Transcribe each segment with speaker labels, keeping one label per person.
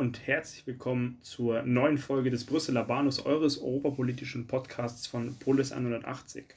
Speaker 1: Und herzlich willkommen zur neuen Folge des Brüsseler Bahnhofs eures europapolitischen Podcasts von Polis 180.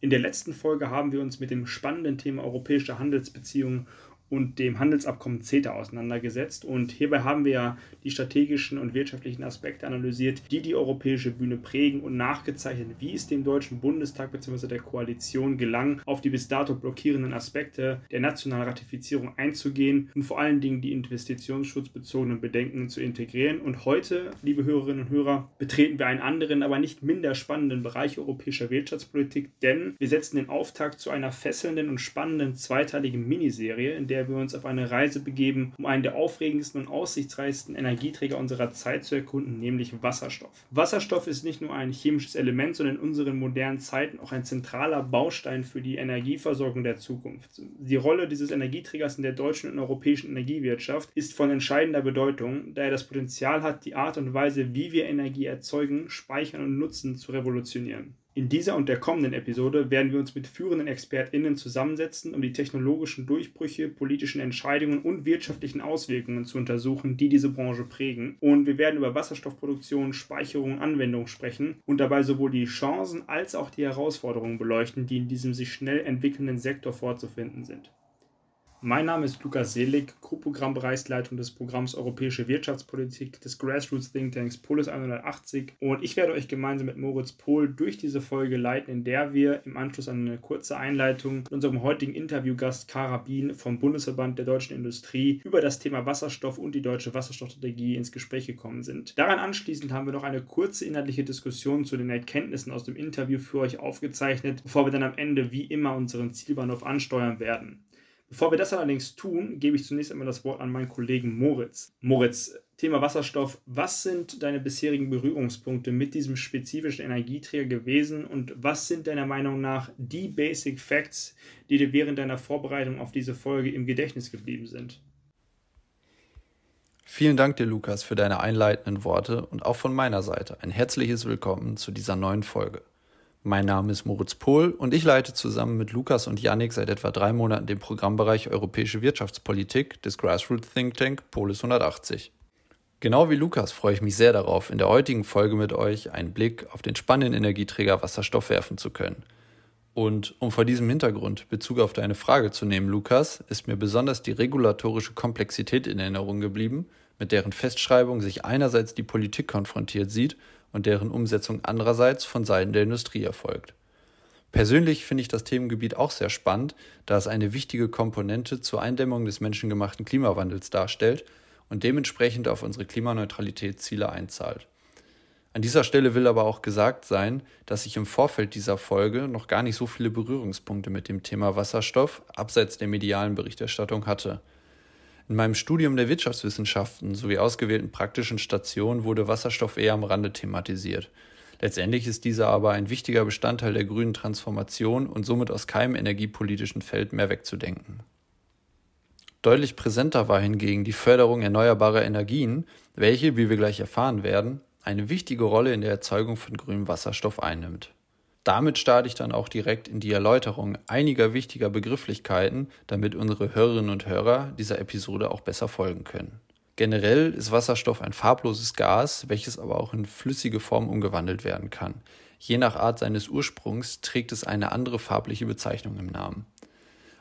Speaker 1: In der letzten Folge haben wir uns mit dem spannenden Thema europäische Handelsbeziehungen und dem Handelsabkommen CETA auseinandergesetzt. Und hierbei haben wir ja die strategischen und wirtschaftlichen Aspekte analysiert, die die europäische Bühne prägen und nachgezeichnet, wie es dem Deutschen Bundestag bzw. der Koalition gelang, auf die bis dato blockierenden Aspekte der nationalen Ratifizierung einzugehen und vor allen Dingen die investitionsschutzbezogenen Bedenken zu integrieren. Und heute, liebe Hörerinnen und Hörer, betreten wir einen anderen, aber nicht minder spannenden Bereich europäischer Wirtschaftspolitik, denn wir setzen den Auftakt zu einer fesselnden und spannenden zweiteiligen Miniserie, in der der wir uns auf eine Reise begeben, um einen der aufregendsten und aussichtsreichsten Energieträger unserer Zeit zu erkunden, nämlich Wasserstoff. Wasserstoff ist nicht nur ein chemisches Element, sondern in unseren modernen Zeiten auch ein zentraler Baustein für die Energieversorgung der Zukunft. Die Rolle dieses Energieträgers in der deutschen und europäischen Energiewirtschaft ist von entscheidender Bedeutung, da er das Potenzial hat, die Art und Weise, wie wir Energie erzeugen, speichern und nutzen, zu revolutionieren. In dieser und der kommenden Episode werden wir uns mit führenden ExpertInnen zusammensetzen, um die technologischen Durchbrüche, politischen Entscheidungen und wirtschaftlichen Auswirkungen zu untersuchen, die diese Branche prägen. Und wir werden über Wasserstoffproduktion, Speicherung Anwendung sprechen und dabei sowohl die Chancen als auch die Herausforderungen beleuchten, die in diesem sich schnell entwickelnden Sektor vorzufinden sind. Mein Name ist Lukas Selig, Co-Programmbereichsleitung des Programms Europäische Wirtschaftspolitik des Grassroots Think Tanks Polis 180 und ich werde euch gemeinsam mit Moritz Pohl durch diese Folge leiten, in der wir im Anschluss an eine kurze Einleitung mit unserem heutigen Interviewgast Karabin vom Bundesverband der deutschen Industrie über das Thema Wasserstoff und die deutsche Wasserstoffstrategie ins Gespräch gekommen sind. Daran anschließend haben wir noch eine kurze inhaltliche Diskussion zu den Erkenntnissen aus dem Interview für euch aufgezeichnet, bevor wir dann am Ende wie immer unseren Zielbahnhof ansteuern werden. Bevor wir das allerdings tun, gebe ich zunächst einmal das Wort an meinen Kollegen Moritz. Moritz, Thema Wasserstoff. Was sind deine bisherigen Berührungspunkte mit diesem spezifischen Energieträger gewesen und was sind deiner Meinung nach die Basic Facts, die dir während deiner Vorbereitung auf diese Folge im Gedächtnis geblieben sind?
Speaker 2: Vielen Dank dir, Lukas, für deine einleitenden Worte und auch von meiner Seite ein herzliches Willkommen zu dieser neuen Folge. Mein Name ist Moritz Pohl und ich leite zusammen mit Lukas und Yannick seit etwa drei Monaten den Programmbereich Europäische Wirtschaftspolitik des Grassroots Think Tank Polis 180. Genau wie Lukas freue ich mich sehr darauf, in der heutigen Folge mit euch einen Blick auf den spannenden Energieträger Wasserstoff werfen zu können. Und um vor diesem Hintergrund Bezug auf deine Frage zu nehmen, Lukas, ist mir besonders die regulatorische Komplexität in Erinnerung geblieben, mit deren Festschreibung sich einerseits die Politik konfrontiert sieht und deren Umsetzung andererseits von Seiten der Industrie erfolgt. Persönlich finde ich das Themengebiet auch sehr spannend, da es eine wichtige Komponente zur Eindämmung des menschengemachten Klimawandels darstellt und dementsprechend auf unsere Klimaneutralitätsziele einzahlt. An dieser Stelle will aber auch gesagt sein, dass ich im Vorfeld dieser Folge noch gar nicht so viele Berührungspunkte mit dem Thema Wasserstoff abseits der medialen Berichterstattung hatte. In meinem Studium der Wirtschaftswissenschaften sowie ausgewählten praktischen Stationen wurde Wasserstoff eher am Rande thematisiert. Letztendlich ist dieser aber ein wichtiger Bestandteil der grünen Transformation und somit aus keinem energiepolitischen Feld mehr wegzudenken. Deutlich präsenter war hingegen die Förderung erneuerbarer Energien, welche, wie wir gleich erfahren werden, eine wichtige Rolle in der Erzeugung von grünem Wasserstoff einnimmt. Damit starte ich dann auch direkt in die Erläuterung einiger wichtiger Begrifflichkeiten, damit unsere Hörerinnen und Hörer dieser Episode auch besser folgen können. Generell ist Wasserstoff ein farbloses Gas, welches aber auch in flüssige Form umgewandelt werden kann. Je nach Art seines Ursprungs trägt es eine andere farbliche Bezeichnung im Namen.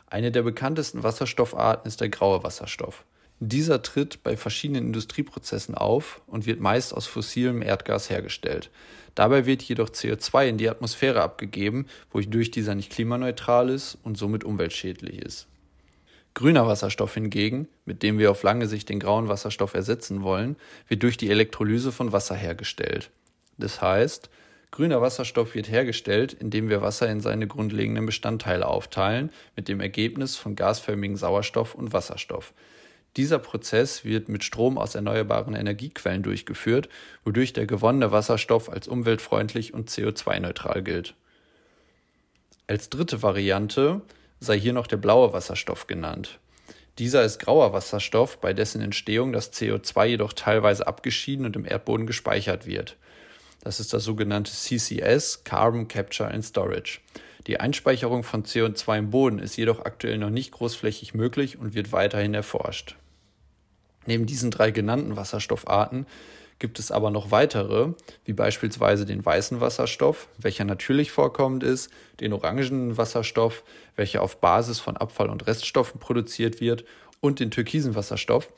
Speaker 2: Eine der bekanntesten Wasserstoffarten ist der graue Wasserstoff. Dieser tritt bei verschiedenen Industrieprozessen auf und wird meist aus fossilem Erdgas hergestellt. Dabei wird jedoch CO2 in die Atmosphäre abgegeben, wodurch dieser nicht klimaneutral ist und somit umweltschädlich ist. Grüner Wasserstoff hingegen, mit dem wir auf lange Sicht den grauen Wasserstoff ersetzen wollen, wird durch die Elektrolyse von Wasser hergestellt. Das heißt, grüner Wasserstoff wird hergestellt, indem wir Wasser in seine grundlegenden Bestandteile aufteilen, mit dem Ergebnis von gasförmigen Sauerstoff und Wasserstoff. Dieser Prozess wird mit Strom aus erneuerbaren Energiequellen durchgeführt, wodurch der gewonnene Wasserstoff als umweltfreundlich und CO2-neutral gilt. Als dritte Variante sei hier noch der blaue Wasserstoff genannt. Dieser ist grauer Wasserstoff, bei dessen Entstehung das CO2 jedoch teilweise abgeschieden und im Erdboden gespeichert wird. Das ist das sogenannte CCS, Carbon Capture and Storage. Die Einspeicherung von CO2 im Boden ist jedoch aktuell noch nicht großflächig möglich und wird weiterhin erforscht. Neben diesen drei genannten Wasserstoffarten gibt es aber noch weitere, wie beispielsweise den weißen Wasserstoff, welcher natürlich vorkommend ist, den orangenen Wasserstoff, welcher auf Basis von Abfall- und Reststoffen produziert wird, und den türkisen Wasserstoff,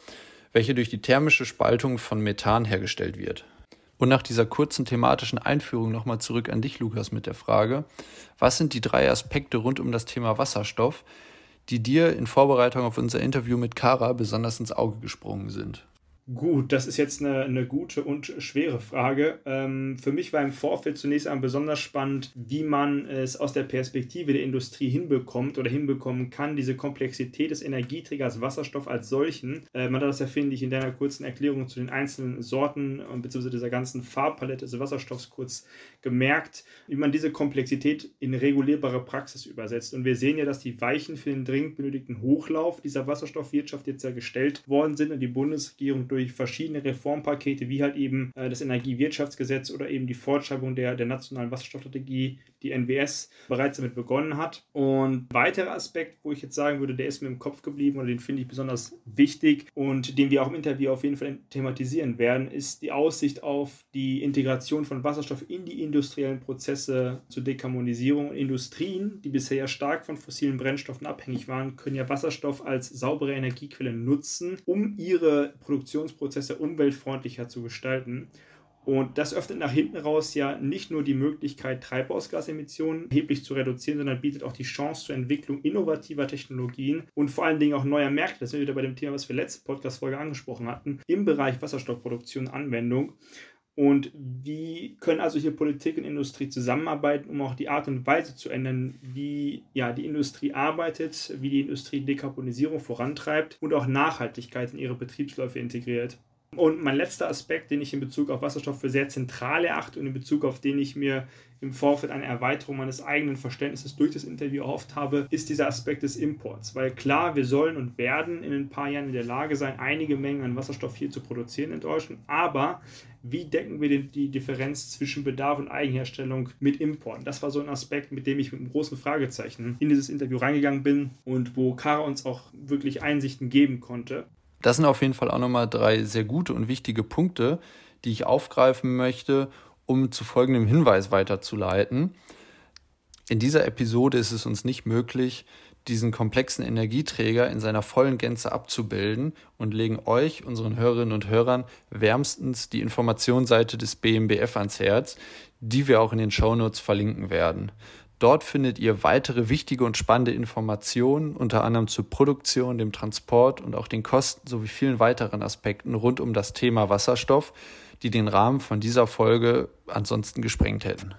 Speaker 2: welcher durch die thermische Spaltung von Methan hergestellt wird. Und nach dieser kurzen thematischen Einführung nochmal zurück an dich, Lukas, mit der Frage, was sind die drei Aspekte rund um das Thema Wasserstoff, die dir in Vorbereitung auf unser Interview mit Kara besonders ins Auge gesprungen sind?
Speaker 1: Gut, das ist jetzt eine, eine gute und schwere Frage. Ähm, für mich war im Vorfeld zunächst einmal besonders spannend, wie man es aus der Perspektive der Industrie hinbekommt oder hinbekommen kann, diese Komplexität des Energieträgers Wasserstoff als solchen. Äh, man hat das ja, finde ich, in deiner kurzen Erklärung zu den einzelnen Sorten und beziehungsweise dieser ganzen Farbpalette des Wasserstoffs kurz gemerkt, wie man diese Komplexität in regulierbare Praxis übersetzt. Und wir sehen ja, dass die Weichen für den dringend benötigten Hochlauf dieser Wasserstoffwirtschaft jetzt ja gestellt worden sind und die Bundesregierung durch verschiedene Reformpakete, wie halt eben äh, das Energiewirtschaftsgesetz oder eben die Fortschreibung der, der nationalen Wasserstoffstrategie, die NWS, bereits damit begonnen hat. Und weiterer Aspekt, wo ich jetzt sagen würde, der ist mir im Kopf geblieben oder den finde ich besonders wichtig und den wir auch im Interview auf jeden Fall thematisieren werden, ist die Aussicht auf die Integration von Wasserstoff in die industriellen Prozesse zur Dekarbonisierung. Industrien, die bisher ja stark von fossilen Brennstoffen abhängig waren, können ja Wasserstoff als saubere Energiequelle nutzen, um ihre Produktion Produktionsprozesse umweltfreundlicher zu gestalten. Und das öffnet nach hinten raus ja nicht nur die Möglichkeit, Treibhausgasemissionen erheblich zu reduzieren, sondern bietet auch die Chance zur Entwicklung innovativer Technologien und vor allen Dingen auch neuer Märkte. Das sind wir wieder bei dem Thema, was wir letzte Podcast-Folge angesprochen hatten, im Bereich Wasserstoffproduktion Anwendung. Und wie können also hier Politik und Industrie zusammenarbeiten, um auch die Art und Weise zu ändern, wie ja, die Industrie arbeitet, wie die Industrie Dekarbonisierung vorantreibt und auch Nachhaltigkeit in ihre Betriebsläufe integriert? Und mein letzter Aspekt, den ich in Bezug auf Wasserstoff für sehr zentral erachte und in Bezug auf den ich mir im Vorfeld eine Erweiterung meines eigenen Verständnisses durch das Interview erhofft habe, ist dieser Aspekt des Imports. Weil klar, wir sollen und werden in ein paar Jahren in der Lage sein, einige Mengen an Wasserstoff hier zu produzieren in Deutschland. Aber wie decken wir denn die Differenz zwischen Bedarf und Eigenherstellung mit Importen? Das war so ein Aspekt, mit dem ich mit einem großen Fragezeichen in dieses Interview reingegangen bin und wo Kara uns auch wirklich Einsichten geben konnte.
Speaker 2: Das sind auf jeden Fall auch nochmal drei sehr gute und wichtige Punkte, die ich aufgreifen möchte, um zu folgendem Hinweis weiterzuleiten. In dieser Episode ist es uns nicht möglich, diesen komplexen Energieträger in seiner vollen Gänze abzubilden und legen euch, unseren Hörerinnen und Hörern, wärmstens die Informationsseite des BMBF ans Herz, die wir auch in den Shownotes verlinken werden. Dort findet ihr weitere wichtige und spannende Informationen, unter anderem zur Produktion, dem Transport und auch den Kosten sowie vielen weiteren Aspekten rund um das Thema Wasserstoff, die den Rahmen von dieser Folge ansonsten gesprengt hätten.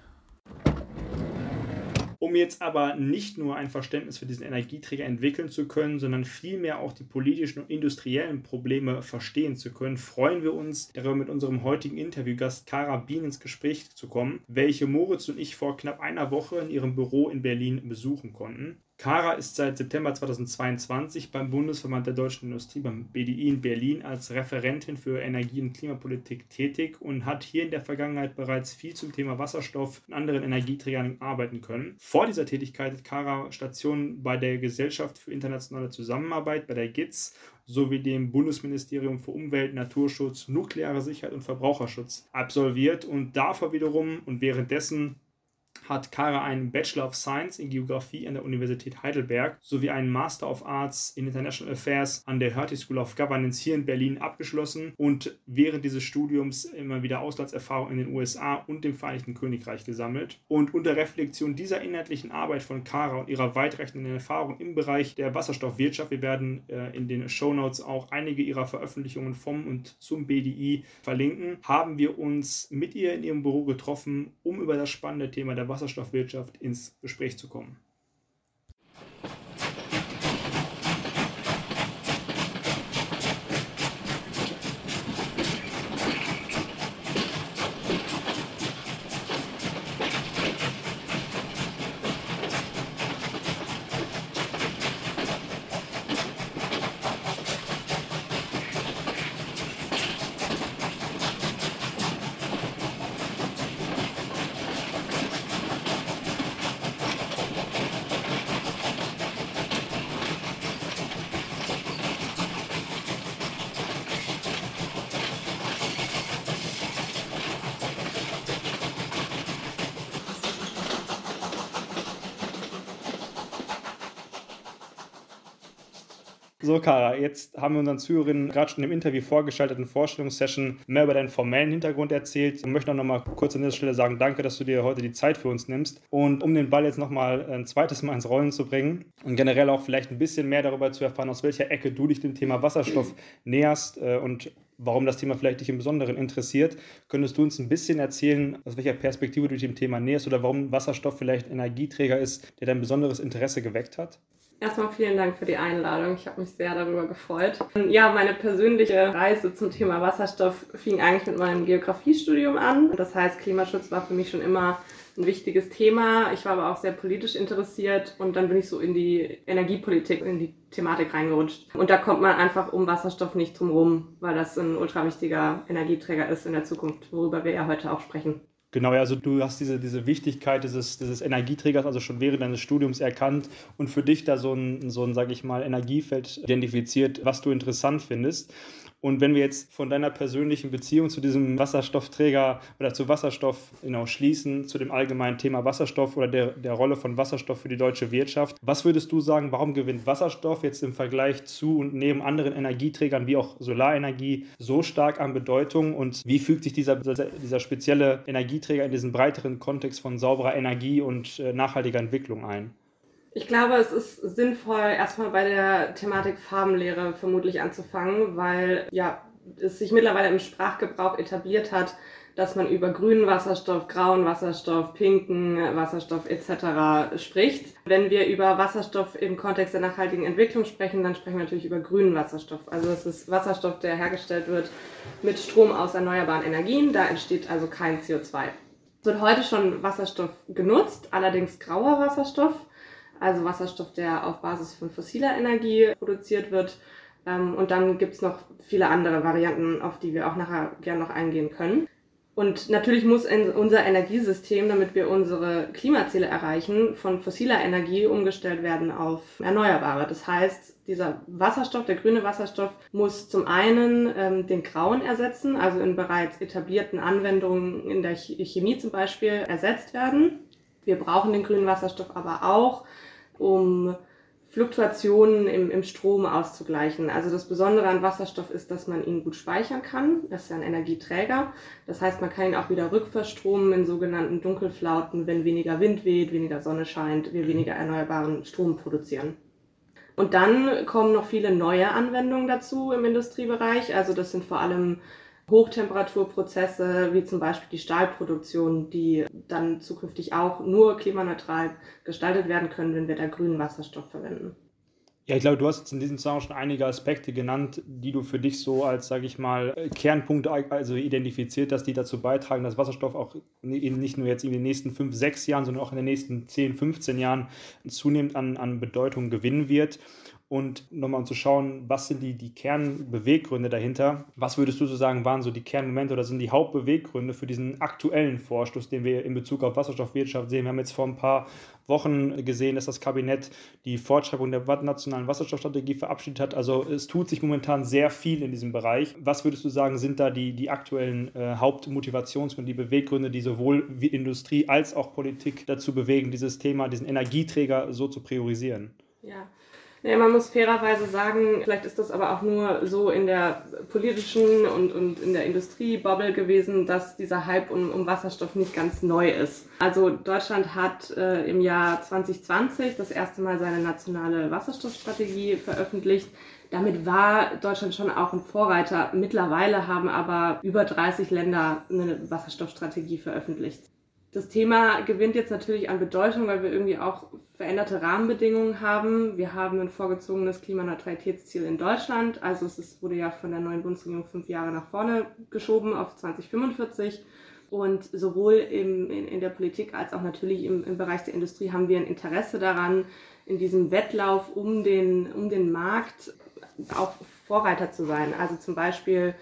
Speaker 1: Um jetzt aber nicht nur ein Verständnis für diesen Energieträger entwickeln zu können, sondern vielmehr auch die politischen und industriellen Probleme verstehen zu können, freuen wir uns, darüber mit unserem heutigen Interviewgast Kara Bien ins Gespräch zu kommen, welche Moritz und ich vor knapp einer Woche in ihrem Büro in Berlin besuchen konnten. Kara ist seit September 2022 beim Bundesverband der deutschen Industrie, beim BDI in Berlin, als Referentin für Energie- und Klimapolitik tätig und hat hier in der Vergangenheit bereits viel zum Thema Wasserstoff und anderen Energieträgern arbeiten können. Vor dieser Tätigkeit hat Kara Stationen bei der Gesellschaft für internationale Zusammenarbeit, bei der GITS, sowie dem Bundesministerium für Umwelt, Naturschutz, nukleare Sicherheit und Verbraucherschutz absolviert und davor wiederum und währenddessen hat Kara einen Bachelor of Science in Geografie an der Universität Heidelberg sowie einen Master of Arts in International Affairs an der Hertie School of Governance hier in Berlin abgeschlossen und während dieses Studiums immer wieder Auslandserfahrung in den USA und dem Vereinigten Königreich gesammelt. Und unter Reflexion dieser inhaltlichen Arbeit von Kara und ihrer weitreichenden Erfahrung im Bereich der Wasserstoffwirtschaft, wir werden äh, in den Show Notes auch einige ihrer Veröffentlichungen vom und zum BDI verlinken, haben wir uns mit ihr in ihrem Büro getroffen, um über das spannende Thema der Wasserstoffwirtschaft ins Gespräch zu kommen. So, Kara, jetzt haben wir unseren Zuhörerinnen gerade schon im Interview vorgeschalteten Vorstellungssession mehr über deinen formellen Hintergrund erzählt. Ich möchte auch noch mal kurz an dieser Stelle sagen, danke, dass du dir heute die Zeit für uns nimmst. Und um den Ball jetzt noch mal ein zweites Mal ins Rollen zu bringen und generell auch vielleicht ein bisschen mehr darüber zu erfahren, aus welcher Ecke du dich dem Thema Wasserstoff näherst äh, und warum das Thema vielleicht dich im Besonderen interessiert. Könntest du uns ein bisschen erzählen, aus welcher Perspektive du dich dem Thema näherst oder warum Wasserstoff vielleicht Energieträger ist, der dein besonderes Interesse geweckt hat?
Speaker 3: Erstmal vielen Dank für die Einladung. Ich habe mich sehr darüber gefreut. Ja, meine persönliche Reise zum Thema Wasserstoff fing eigentlich mit meinem Geografiestudium an. Das heißt, Klimaschutz war für mich schon immer ein wichtiges Thema. Ich war aber auch sehr politisch interessiert und dann bin ich so in die Energiepolitik, in die Thematik reingerutscht. Und da kommt man einfach um Wasserstoff nicht drum rum, weil das ein ultra wichtiger Energieträger ist in der Zukunft, worüber wir ja heute auch sprechen.
Speaker 1: Genau, also du hast diese, diese Wichtigkeit dieses, dieses Energieträgers also schon während deines Studiums erkannt und für dich da so ein, so ein, sage ich mal, Energiefeld identifiziert, was du interessant findest. Und wenn wir jetzt von deiner persönlichen Beziehung zu diesem Wasserstoffträger oder zu Wasserstoff genau schließen, zu dem allgemeinen Thema Wasserstoff oder der, der Rolle von Wasserstoff für die deutsche Wirtschaft, was würdest du sagen, warum gewinnt Wasserstoff jetzt im Vergleich zu und neben anderen Energieträgern wie auch Solarenergie so stark an Bedeutung und wie fügt sich dieser, dieser spezielle Energieträger in diesen breiteren Kontext von sauberer Energie und äh, nachhaltiger Entwicklung ein?
Speaker 3: Ich glaube, es ist sinnvoll, erstmal bei der Thematik Farbenlehre vermutlich anzufangen, weil ja, es sich mittlerweile im Sprachgebrauch etabliert hat, dass man über grünen Wasserstoff, grauen Wasserstoff, pinken Wasserstoff etc. spricht. Wenn wir über Wasserstoff im Kontext der nachhaltigen Entwicklung sprechen, dann sprechen wir natürlich über grünen Wasserstoff. Also es ist Wasserstoff, der hergestellt wird mit Strom aus erneuerbaren Energien. Da entsteht also kein CO2. Es wird heute schon Wasserstoff genutzt, allerdings grauer Wasserstoff also Wasserstoff, der auf Basis von fossiler Energie produziert wird. Ähm, und dann gibt es noch viele andere Varianten, auf die wir auch nachher gerne noch eingehen können. Und natürlich muss unser Energiesystem, damit wir unsere Klimaziele erreichen, von fossiler Energie umgestellt werden auf erneuerbare. Das heißt, dieser Wasserstoff, der grüne Wasserstoff, muss zum einen ähm, den grauen ersetzen, also in bereits etablierten Anwendungen in der Chemie zum Beispiel ersetzt werden. Wir brauchen den grünen Wasserstoff aber auch, um Fluktuationen im, im Strom auszugleichen. Also das Besondere an Wasserstoff ist, dass man ihn gut speichern kann. Das ist ja ein Energieträger. Das heißt, man kann ihn auch wieder rückverstromen in sogenannten Dunkelflauten, wenn weniger Wind weht, weniger Sonne scheint, wir weniger erneuerbaren Strom produzieren. Und dann kommen noch viele neue Anwendungen dazu im Industriebereich. Also das sind vor allem Hochtemperaturprozesse wie zum Beispiel die Stahlproduktion, die dann zukünftig auch nur klimaneutral gestaltet werden können, wenn wir da grünen Wasserstoff verwenden.
Speaker 1: Ja, ich glaube, du hast jetzt in diesem Zusammenhang schon einige Aspekte genannt, die du für dich so als, sage ich mal, Kernpunkte also identifiziert hast, die dazu beitragen, dass Wasserstoff auch nicht nur jetzt in den nächsten fünf, sechs Jahren, sondern auch in den nächsten 10, 15 Jahren zunehmend an, an Bedeutung gewinnen wird und nochmal um zu schauen, was sind die, die Kernbeweggründe dahinter. Was würdest du so sagen, waren so die Kernmomente oder sind die Hauptbeweggründe für diesen aktuellen Vorstoß, den wir in Bezug auf Wasserstoffwirtschaft sehen? Wir haben jetzt vor ein paar Wochen gesehen, dass das Kabinett die Fortschreibung der nationalen Wasserstoffstrategie verabschiedet hat. Also es tut sich momentan sehr viel in diesem Bereich. Was würdest du sagen, sind da die, die aktuellen äh, Hauptmotivationsgründe, die Beweggründe, die sowohl Industrie als auch Politik dazu bewegen, dieses Thema, diesen Energieträger so zu priorisieren?
Speaker 3: Ja, ja, man muss fairerweise sagen, vielleicht ist das aber auch nur so in der politischen und, und in der Industriebubble gewesen, dass dieser Hype um, um Wasserstoff nicht ganz neu ist. Also Deutschland hat äh, im Jahr 2020 das erste Mal seine nationale Wasserstoffstrategie veröffentlicht. Damit war Deutschland schon auch ein Vorreiter. Mittlerweile haben aber über 30 Länder eine Wasserstoffstrategie veröffentlicht. Das Thema gewinnt jetzt natürlich an Bedeutung, weil wir irgendwie auch veränderte Rahmenbedingungen haben. Wir haben ein vorgezogenes Klimaneutralitätsziel in Deutschland. Also es ist, wurde ja von der neuen Bundesregierung fünf Jahre nach vorne geschoben auf 2045. Und sowohl im, in, in der Politik als auch natürlich im, im Bereich der Industrie haben wir ein Interesse daran, in diesem Wettlauf um den, um den Markt auch Vorreiter zu sein. Also zum Beispiel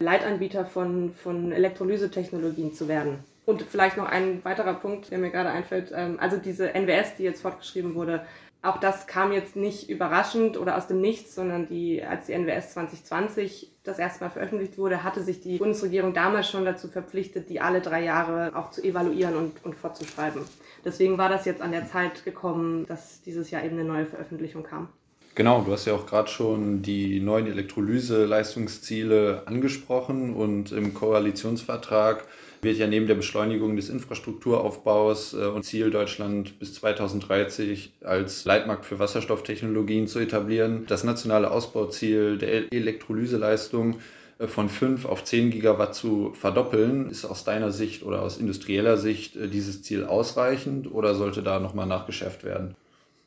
Speaker 3: Leitanbieter von, von Elektrolysetechnologien zu werden. Und vielleicht noch ein weiterer Punkt, der mir gerade einfällt. Ähm, also diese NWS, die jetzt fortgeschrieben wurde, auch das kam jetzt nicht überraschend oder aus dem Nichts, sondern die, als die NWS 2020 das erste Mal veröffentlicht wurde, hatte sich die Bundesregierung damals schon dazu verpflichtet, die alle drei Jahre auch zu evaluieren und, und fortzuschreiben. Deswegen war das jetzt an der Zeit gekommen, dass dieses Jahr eben eine neue Veröffentlichung kam.
Speaker 2: Genau, du hast ja auch gerade schon die neuen Elektrolyse-Leistungsziele angesprochen und im Koalitionsvertrag wird ja neben der Beschleunigung des Infrastrukturaufbaus äh, und Ziel Deutschland bis 2030 als Leitmarkt für Wasserstofftechnologien zu etablieren, das nationale Ausbauziel der Elektrolyseleistung äh, von 5 auf 10 Gigawatt zu verdoppeln. Ist aus deiner Sicht oder aus industrieller Sicht äh, dieses Ziel ausreichend oder sollte da nochmal nachgeschärft werden?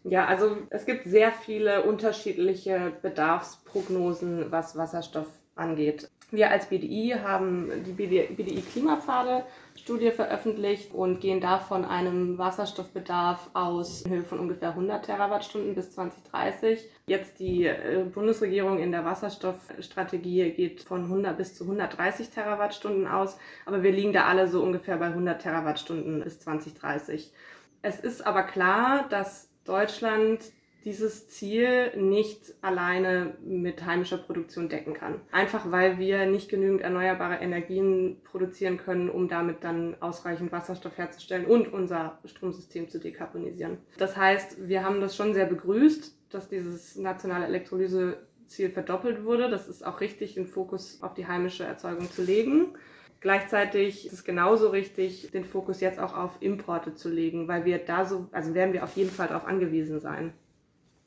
Speaker 3: Ja, also es gibt sehr viele unterschiedliche Bedarfsprognosen, was Wasserstoff angeht. Wir als BDI haben die BDI Klimapfade Studie veröffentlicht und gehen da von einem Wasserstoffbedarf aus in Höhe von ungefähr 100 Terawattstunden bis 2030. Jetzt die äh, Bundesregierung in der Wasserstoffstrategie geht von 100 bis zu 130 Terawattstunden aus, aber wir liegen da alle so ungefähr bei 100 Terawattstunden bis 2030. Es ist aber klar, dass Deutschland dieses Ziel nicht alleine mit heimischer Produktion decken kann. Einfach weil wir nicht genügend erneuerbare Energien produzieren können, um damit dann ausreichend Wasserstoff herzustellen und unser Stromsystem zu dekarbonisieren. Das heißt, wir haben das schon sehr begrüßt, dass dieses nationale Elektrolyseziel verdoppelt wurde. Das ist auch richtig, den Fokus auf die heimische Erzeugung zu legen. Gleichzeitig ist es genauso richtig, den Fokus jetzt auch auf Importe zu legen, weil wir da so, also werden wir auf jeden Fall darauf angewiesen sein.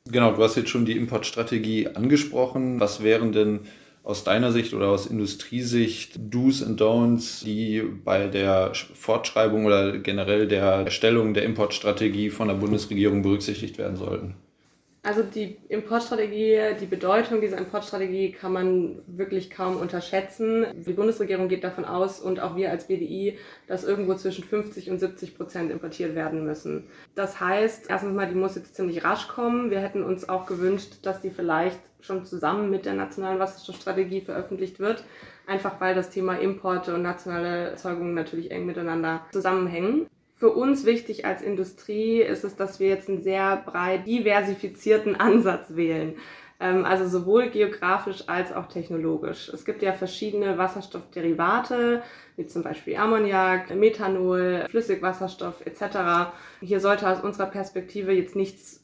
Speaker 2: Genau, du hast jetzt schon die Importstrategie angesprochen. Was wären denn aus deiner Sicht oder aus Industriesicht Do's and Don'ts, die bei der Fortschreibung oder generell der Erstellung der Importstrategie von der Bundesregierung berücksichtigt werden sollten?
Speaker 3: Also die Importstrategie, die Bedeutung dieser Importstrategie kann man wirklich kaum unterschätzen. Die Bundesregierung geht davon aus und auch wir als BDI, dass irgendwo zwischen 50 und 70 Prozent importiert werden müssen. Das heißt, erstens mal, die muss jetzt ziemlich rasch kommen. Wir hätten uns auch gewünscht, dass die vielleicht schon zusammen mit der nationalen Wasserstoffstrategie veröffentlicht wird. Einfach weil das Thema Importe und nationale Erzeugung natürlich eng miteinander zusammenhängen. Für uns wichtig als Industrie ist es, dass wir jetzt einen sehr breit diversifizierten Ansatz wählen. Ähm, also sowohl geografisch als auch technologisch. Es gibt ja verschiedene Wasserstoffderivate, wie zum Beispiel Ammoniak, Methanol, Flüssigwasserstoff etc. Hier sollte aus unserer Perspektive jetzt nichts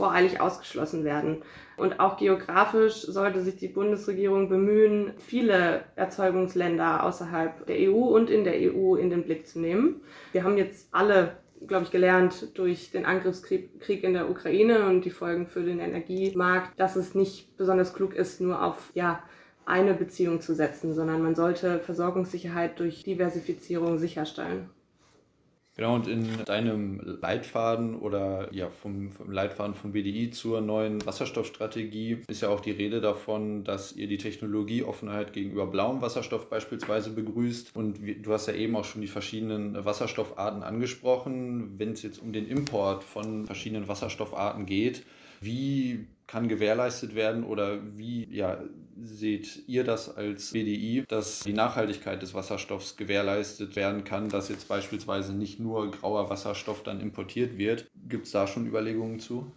Speaker 3: voreilig ausgeschlossen werden. Und auch geografisch sollte sich die Bundesregierung bemühen, viele Erzeugungsländer außerhalb der EU und in der EU in den Blick zu nehmen. Wir haben jetzt alle glaube ich, gelernt durch den Angriffskrieg in der Ukraine und die Folgen für den Energiemarkt, dass es nicht besonders klug ist, nur auf ja, eine Beziehung zu setzen, sondern man sollte Versorgungssicherheit durch Diversifizierung sicherstellen.
Speaker 2: Genau, und in deinem Leitfaden oder ja, vom, vom, Leitfaden von BDI zur neuen Wasserstoffstrategie ist ja auch die Rede davon, dass ihr die Technologieoffenheit gegenüber blauem Wasserstoff beispielsweise begrüßt. Und du hast ja eben auch schon die verschiedenen Wasserstoffarten angesprochen. Wenn es jetzt um den Import von verschiedenen Wasserstoffarten geht, wie kann gewährleistet werden oder wie ja, seht ihr das als BDI, dass die Nachhaltigkeit des Wasserstoffs gewährleistet werden kann, dass jetzt beispielsweise nicht nur grauer Wasserstoff dann importiert wird? Gibt es da schon Überlegungen zu?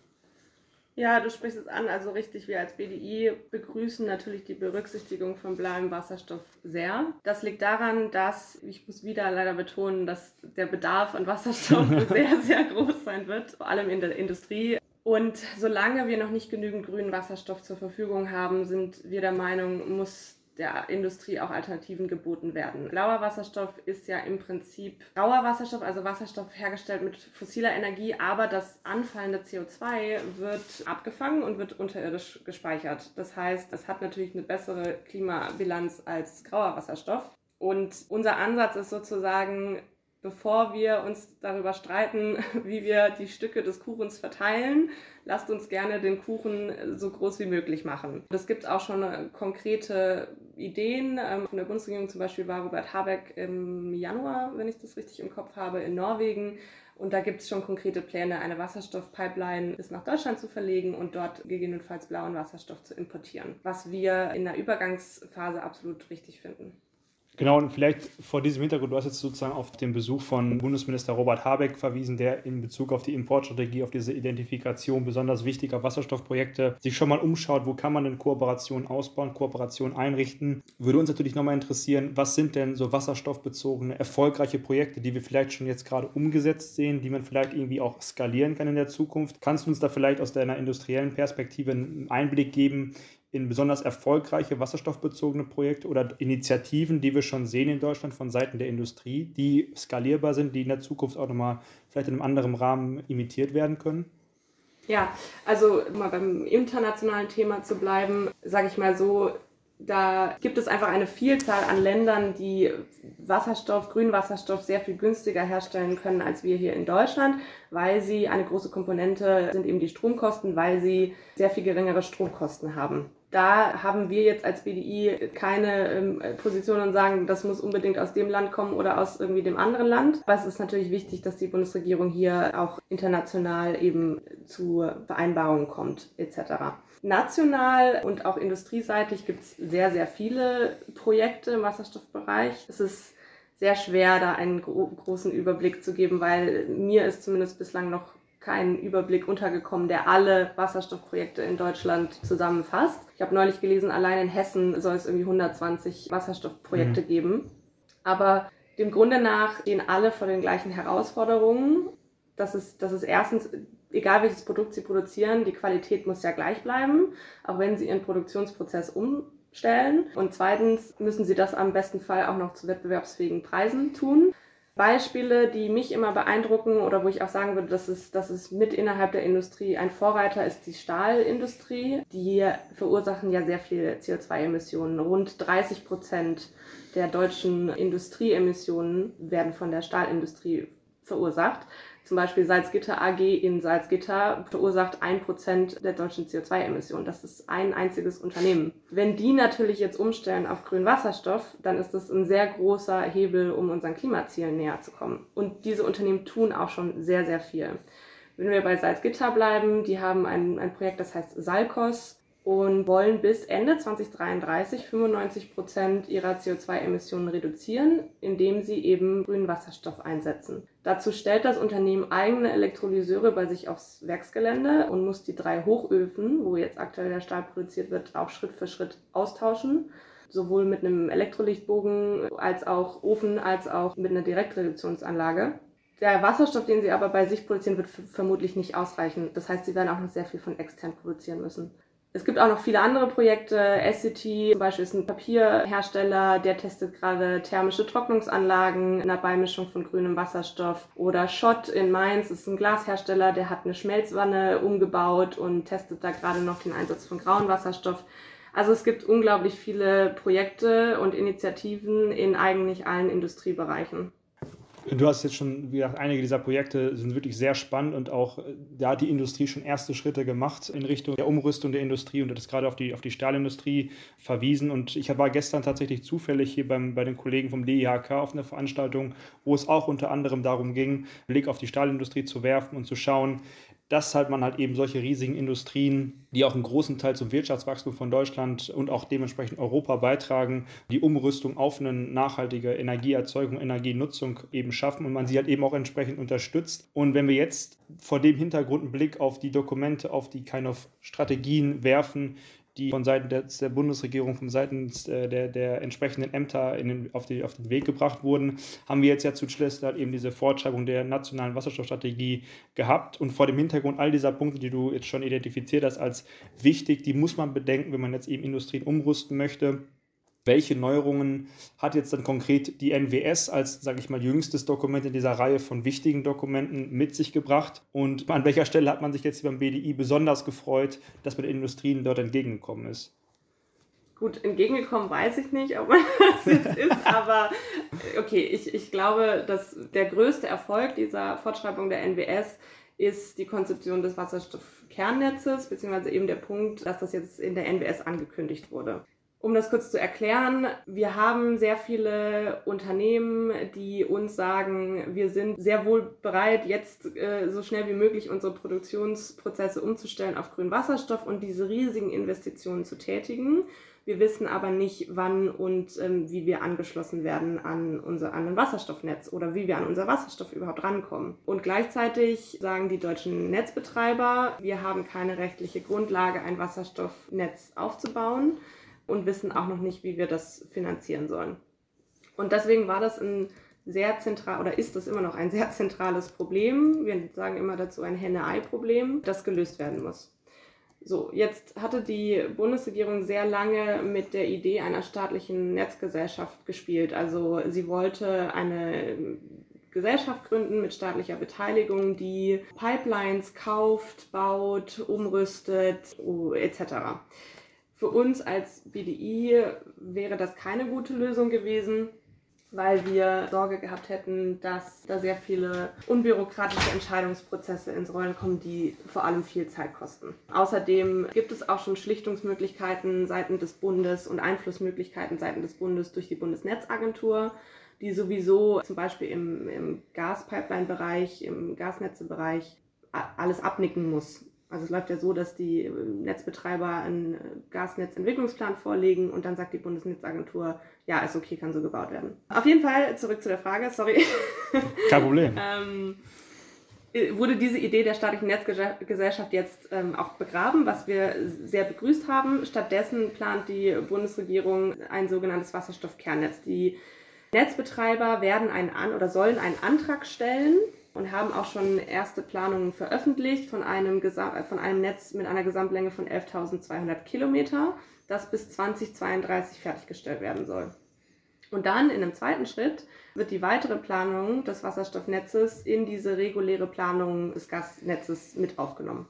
Speaker 3: Ja, du sprichst es an. Also richtig, wir als BDI begrüßen natürlich die Berücksichtigung von blauem Wasserstoff sehr. Das liegt daran, dass, ich muss wieder leider betonen, dass der Bedarf an Wasserstoff sehr, sehr groß sein wird, vor allem in der Industrie. Und solange wir noch nicht genügend grünen Wasserstoff zur Verfügung haben, sind wir der Meinung, muss der Industrie auch Alternativen geboten werden. Blauer Wasserstoff ist ja im Prinzip grauer Wasserstoff, also Wasserstoff hergestellt mit fossiler Energie, aber das anfallende CO2 wird abgefangen und wird unterirdisch gespeichert. Das heißt, es hat natürlich eine bessere Klimabilanz als grauer Wasserstoff. Und unser Ansatz ist sozusagen, bevor wir uns darüber streiten, wie wir die Stücke des Kuchens verteilen, lasst uns gerne den Kuchen so groß wie möglich machen. Es gibt auch schon konkrete Ideen. Ähm, von der Bundesregierung zum Beispiel war Robert Habeck im Januar, wenn ich das richtig im Kopf habe, in Norwegen. Und da gibt es schon konkrete Pläne, eine Wasserstoffpipeline bis nach Deutschland zu verlegen und dort gegebenenfalls blauen Wasserstoff zu importieren, was wir in der Übergangsphase absolut richtig finden.
Speaker 1: Genau, und vielleicht vor diesem Hintergrund, du hast jetzt sozusagen auf den Besuch von Bundesminister Robert Habeck verwiesen, der in Bezug auf die Importstrategie, auf diese Identifikation besonders wichtiger Wasserstoffprojekte sich schon mal umschaut, wo kann man denn Kooperationen ausbauen, Kooperationen einrichten. Würde uns natürlich nochmal interessieren, was sind denn so wasserstoffbezogene, erfolgreiche Projekte, die wir vielleicht schon jetzt gerade umgesetzt sehen, die man vielleicht irgendwie auch skalieren kann in der Zukunft. Kannst du uns da vielleicht aus deiner industriellen Perspektive einen Einblick geben, in besonders erfolgreiche wasserstoffbezogene Projekte oder Initiativen, die wir schon sehen in Deutschland von Seiten der Industrie, die skalierbar sind, die in der Zukunft auch nochmal vielleicht in einem anderen Rahmen imitiert werden können?
Speaker 3: Ja, also mal beim internationalen Thema zu bleiben, sage ich mal so, da gibt es einfach eine Vielzahl an Ländern, die Wasserstoff, grünen Wasserstoff sehr viel günstiger herstellen können als wir hier in Deutschland, weil sie eine große Komponente sind eben die Stromkosten, weil sie sehr viel geringere Stromkosten haben da haben wir jetzt als BDI keine ähm, Position und sagen, das muss unbedingt aus dem Land kommen oder aus irgendwie dem anderen Land. Aber es ist natürlich wichtig, dass die Bundesregierung hier auch international eben zu Vereinbarungen kommt etc. National und auch industrieseitig gibt es sehr, sehr viele Projekte im Wasserstoffbereich. Es ist sehr schwer, da einen gro großen Überblick zu geben, weil mir ist zumindest bislang noch kein Überblick untergekommen, der alle Wasserstoffprojekte in Deutschland zusammenfasst. Ich habe neulich gelesen, allein in Hessen soll es irgendwie 120 Wasserstoffprojekte mhm. geben. Aber dem Grunde nach stehen alle vor den gleichen Herausforderungen. Das ist, das ist erstens, egal welches Produkt sie produzieren, die Qualität muss ja gleich bleiben, auch wenn sie ihren Produktionsprozess umstellen. Und zweitens müssen sie das am besten Fall auch noch zu wettbewerbsfähigen Preisen tun. Beispiele, die mich immer beeindrucken oder wo ich auch sagen würde, dass es, dass es mit innerhalb der Industrie ein Vorreiter ist, die Stahlindustrie. Die verursachen ja sehr viel CO2-Emissionen. Rund 30 Prozent der deutschen Industrieemissionen werden von der Stahlindustrie verursacht. Zum Beispiel Salzgitter AG in Salzgitter verursacht ein Prozent der deutschen CO2-Emissionen. Das ist ein einziges Unternehmen. Wenn die natürlich jetzt umstellen auf grünen Wasserstoff, dann ist das ein sehr großer Hebel, um unseren Klimazielen näher zu kommen. Und diese Unternehmen tun auch schon sehr, sehr viel. Wenn wir bei Salzgitter bleiben, die haben ein, ein Projekt, das heißt Salkos und wollen bis Ende 2033 95 Prozent ihrer CO2-Emissionen reduzieren, indem sie eben grünen Wasserstoff einsetzen. Dazu stellt das Unternehmen eigene Elektrolyseure bei sich aufs Werksgelände und muss die drei Hochöfen, wo jetzt aktuell der Stahl produziert wird, auch Schritt für Schritt austauschen. Sowohl mit einem Elektrolichtbogen als auch Ofen als auch mit einer Direktreduktionsanlage. Der Wasserstoff, den sie aber bei sich produzieren, wird vermutlich nicht ausreichen. Das heißt, sie werden auch noch sehr viel von extern produzieren müssen. Es gibt auch noch viele andere Projekte. SCT zum Beispiel ist ein Papierhersteller, der testet gerade thermische Trocknungsanlagen in der Beimischung von grünem Wasserstoff. Oder Schott in Mainz ist ein Glashersteller, der hat eine Schmelzwanne umgebaut und testet da gerade noch den Einsatz von grauen Wasserstoff. Also es gibt unglaublich viele Projekte und Initiativen in eigentlich allen Industriebereichen.
Speaker 1: Du hast jetzt schon, wie gesagt, einige dieser Projekte sind wirklich sehr spannend und auch da hat die Industrie schon erste Schritte gemacht in Richtung der Umrüstung der Industrie und das gerade auf die, auf die Stahlindustrie verwiesen. Und ich war gestern tatsächlich zufällig hier beim, bei den Kollegen vom DIHK auf einer Veranstaltung, wo es auch unter anderem darum ging, Blick auf die Stahlindustrie zu werfen und zu schauen, dass halt man halt eben solche riesigen Industrien, die auch einen großen Teil zum Wirtschaftswachstum von Deutschland und auch dementsprechend Europa beitragen, die Umrüstung auf eine nachhaltige Energieerzeugung, Energienutzung eben schaffen und man sie halt eben auch entsprechend unterstützt. Und wenn wir jetzt vor dem Hintergrund einen Blick auf die Dokumente, auf die kind of Strategien werfen, die von Seiten der, der Bundesregierung, von Seiten äh, der, der entsprechenden Ämter den, auf, die, auf den Weg gebracht wurden, haben wir jetzt ja zu Schleswig eben diese Fortschreibung der nationalen Wasserstoffstrategie gehabt. Und vor dem Hintergrund all dieser Punkte, die du jetzt schon identifiziert hast als wichtig, die muss man bedenken, wenn man jetzt eben Industrien umrüsten möchte welche Neuerungen hat jetzt dann konkret die NWS als, sage ich mal, jüngstes Dokument in dieser Reihe von wichtigen Dokumenten mit sich gebracht? Und an welcher Stelle hat man sich jetzt beim BDI besonders gefreut, dass man den Industrien dort entgegengekommen ist?
Speaker 3: Gut, entgegengekommen weiß ich nicht, ob man das jetzt ist, aber okay, ich, ich glaube, dass der größte Erfolg dieser Fortschreibung der NWS ist die Konzeption des Wasserstoffkernnetzes, beziehungsweise eben der Punkt, dass das jetzt in der NWS angekündigt wurde. Um das kurz zu erklären, wir haben sehr viele Unternehmen, die uns sagen, wir sind sehr wohl bereit, jetzt äh, so schnell wie möglich unsere Produktionsprozesse umzustellen auf grünen Wasserstoff und diese riesigen Investitionen zu tätigen. Wir wissen aber nicht, wann und ähm, wie wir angeschlossen werden an unser an ein Wasserstoffnetz oder wie wir an unser Wasserstoff überhaupt rankommen. Und gleichzeitig sagen die deutschen Netzbetreiber, wir haben keine rechtliche Grundlage, ein Wasserstoffnetz aufzubauen und wissen auch noch nicht, wie wir das finanzieren sollen. Und deswegen war das ein sehr zentral oder ist das immer noch ein sehr zentrales Problem. Wir sagen immer dazu ein Henne-Ei-Problem, das gelöst werden muss. So, jetzt hatte die Bundesregierung sehr lange mit der Idee einer staatlichen Netzgesellschaft gespielt. Also sie wollte eine Gesellschaft gründen mit staatlicher Beteiligung, die Pipelines kauft, baut, umrüstet etc. Für uns als BDI wäre das keine gute Lösung gewesen weil wir Sorge gehabt hätten, dass da sehr viele unbürokratische Entscheidungsprozesse ins Rollen kommen, die vor allem viel Zeit kosten. Außerdem gibt es auch schon Schlichtungsmöglichkeiten seitens des Bundes und Einflussmöglichkeiten seitens des Bundes durch die Bundesnetzagentur, die sowieso zum Beispiel im, im Gaspipeline-Bereich, im Gasnetzebereich alles abnicken muss. Also es läuft ja so, dass die Netzbetreiber einen Gasnetzentwicklungsplan vorlegen und dann sagt die Bundesnetzagentur, ja, ist okay, kann so gebaut werden. Auf jeden Fall zurück zu der Frage, sorry.
Speaker 1: Kein Problem.
Speaker 3: ähm, wurde diese Idee der staatlichen Netzgesellschaft jetzt ähm, auch begraben, was wir sehr begrüßt haben. Stattdessen plant die Bundesregierung ein sogenanntes Wasserstoffkernnetz. Die Netzbetreiber werden einen an oder sollen einen Antrag stellen und haben auch schon erste Planungen veröffentlicht von einem, von einem Netz mit einer Gesamtlänge von 11.200 Kilometer, das bis 2032 fertiggestellt werden soll. Und dann in einem zweiten Schritt wird die weitere Planung des Wasserstoffnetzes in diese reguläre Planung des Gasnetzes mit aufgenommen.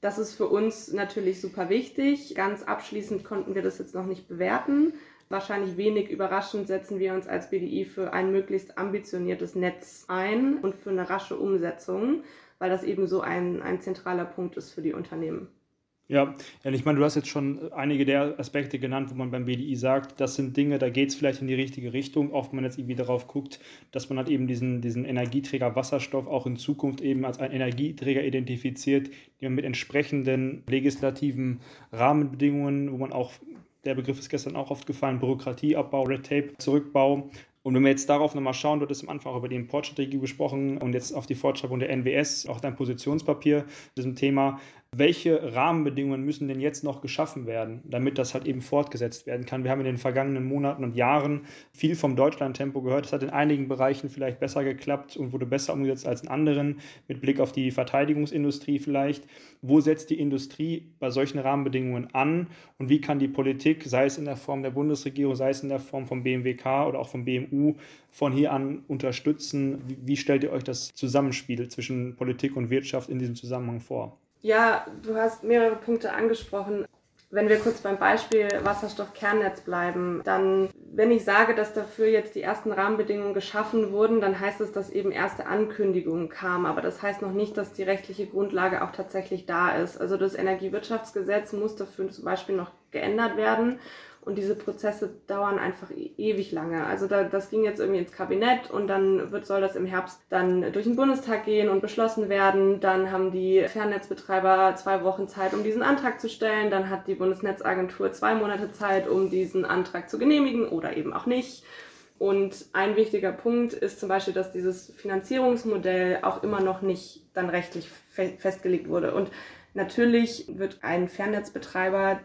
Speaker 3: Das ist für uns natürlich super wichtig. Ganz abschließend konnten wir das jetzt noch nicht bewerten, Wahrscheinlich wenig überraschend setzen wir uns als BDI für ein möglichst ambitioniertes Netz ein und für eine rasche Umsetzung, weil das eben so ein, ein zentraler Punkt ist für die Unternehmen.
Speaker 1: Ja, ich meine, du hast jetzt schon einige der Aspekte genannt, wo man beim BDI sagt, das sind Dinge, da geht es vielleicht in die richtige Richtung, auch wenn man jetzt irgendwie darauf guckt, dass man halt eben diesen, diesen Energieträger Wasserstoff auch in Zukunft eben als einen Energieträger identifiziert, den man mit entsprechenden legislativen Rahmenbedingungen, wo man auch der Begriff ist gestern auch oft gefallen, Bürokratieabbau, Red Tape, Zurückbau. Und wenn wir jetzt darauf nochmal schauen, du hattest am Anfang auch über die Importstrategie gesprochen und jetzt auf die Fortschreibung der NWS, auch dein Positionspapier, diesem Thema, welche Rahmenbedingungen müssen denn jetzt noch geschaffen werden, damit das halt eben fortgesetzt werden kann. Wir haben in den vergangenen Monaten und Jahren viel vom Deutschland-Tempo gehört. Es hat in einigen Bereichen vielleicht besser geklappt und wurde besser umgesetzt als in anderen, mit Blick auf die Verteidigungsindustrie vielleicht. Wo setzt die Industrie bei solchen Rahmenbedingungen an und wie kann die Politik, sei es in der Form der Bundesregierung, sei es in der Form vom BMWK oder auch vom BMU, von hier an unterstützen? Wie stellt ihr euch das Zusammenspiel zwischen Politik und Wirtschaft in diesem Zusammenhang vor?
Speaker 3: Ja, du hast mehrere Punkte angesprochen. Wenn wir kurz beim Beispiel Wasserstoffkernnetz bleiben, dann, wenn ich sage, dass dafür jetzt die ersten Rahmenbedingungen geschaffen wurden, dann heißt es, dass eben erste Ankündigungen kamen. Aber das heißt noch nicht, dass die rechtliche Grundlage auch tatsächlich da ist. Also das Energiewirtschaftsgesetz muss dafür zum Beispiel noch geändert werden. Und diese Prozesse dauern einfach e-, ewig lange. Also da, das ging jetzt irgendwie ins Kabinett und dann wird, soll das im Herbst dann durch den Bundestag gehen und beschlossen werden. Dann haben die Fernnetzbetreiber zwei Wochen Zeit, um diesen Antrag zu stellen. Dann hat die Bundesnetzagentur zwei Monate Zeit, um diesen Antrag zu genehmigen oder eben auch nicht. Und ein wichtiger Punkt ist zum Beispiel, dass dieses Finanzierungsmodell auch immer noch nicht dann rechtlich festgelegt wurde. Und natürlich wird ein Fernnetzbetreiber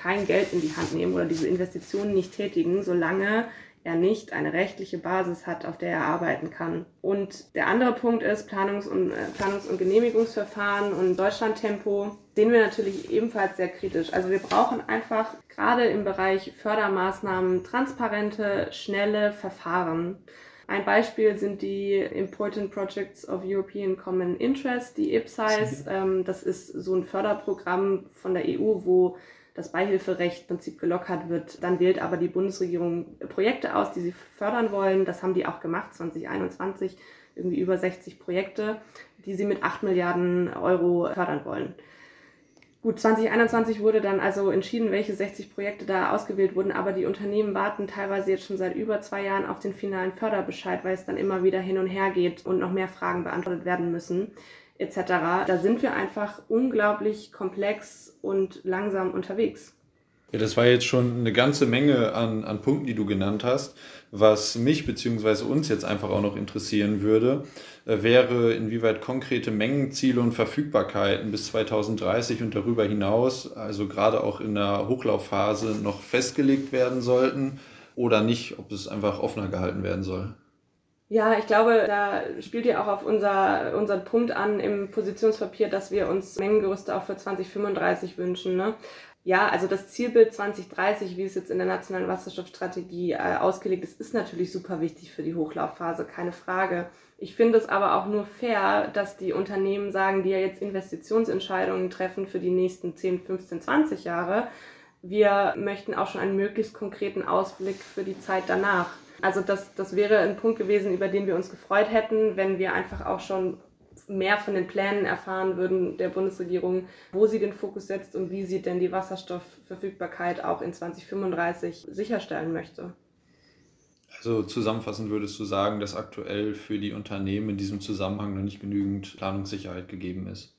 Speaker 3: kein Geld in die Hand nehmen oder diese Investitionen nicht tätigen, solange er nicht eine rechtliche Basis hat, auf der er arbeiten kann. Und der andere Punkt ist Planungs- und, äh, Planungs- und Genehmigungsverfahren und Deutschlandtempo sehen wir natürlich ebenfalls sehr kritisch. Also wir brauchen einfach gerade im Bereich Fördermaßnahmen transparente, schnelle Verfahren. Ein Beispiel sind die Important Projects of European Common Interest, die IPSIS. Ähm, das ist so ein Förderprogramm von der EU, wo das Beihilferecht im Prinzip gelockert wird. Dann wählt aber die Bundesregierung Projekte aus, die sie fördern wollen. Das haben die auch gemacht, 2021, irgendwie über 60 Projekte, die sie mit 8 Milliarden Euro fördern wollen. Gut, 2021 wurde dann also entschieden, welche 60 Projekte da ausgewählt wurden, aber die Unternehmen warten teilweise jetzt schon seit über zwei Jahren auf den finalen Förderbescheid, weil es dann immer wieder hin und her geht und noch mehr Fragen beantwortet werden müssen etc. Da sind wir einfach unglaublich komplex und langsam unterwegs.
Speaker 2: Ja, das war jetzt schon eine ganze Menge an, an Punkten, die du genannt hast. Was mich bzw. uns jetzt einfach auch noch interessieren würde, äh, wäre, inwieweit konkrete Mengenziele und Verfügbarkeiten bis 2030 und darüber hinaus, also gerade auch in der Hochlaufphase, noch festgelegt werden sollten oder nicht, ob es einfach offener gehalten werden soll.
Speaker 3: Ja, ich glaube, da spielt ihr auch auf unser, unseren Punkt an im Positionspapier, dass wir uns Mengengerüste auch für 2035 wünschen. Ne? Ja, also das Zielbild 2030, wie es jetzt in der nationalen Wasserstoffstrategie äh, ausgelegt ist, ist natürlich super wichtig für die Hochlaufphase, keine Frage. Ich finde es aber auch nur fair, dass die Unternehmen sagen, die ja jetzt Investitionsentscheidungen treffen für die nächsten 10, 15, 20 Jahre, wir möchten auch schon einen möglichst konkreten Ausblick für die Zeit danach. Also das, das wäre ein Punkt gewesen, über den wir uns gefreut hätten, wenn wir einfach auch schon mehr von den Plänen erfahren würden der Bundesregierung, wo sie den Fokus setzt und wie sie denn die Wasserstoffverfügbarkeit auch in 2035 sicherstellen möchte.
Speaker 2: Also zusammenfassend würdest du sagen, dass aktuell für die Unternehmen in diesem Zusammenhang noch nicht genügend Planungssicherheit gegeben ist?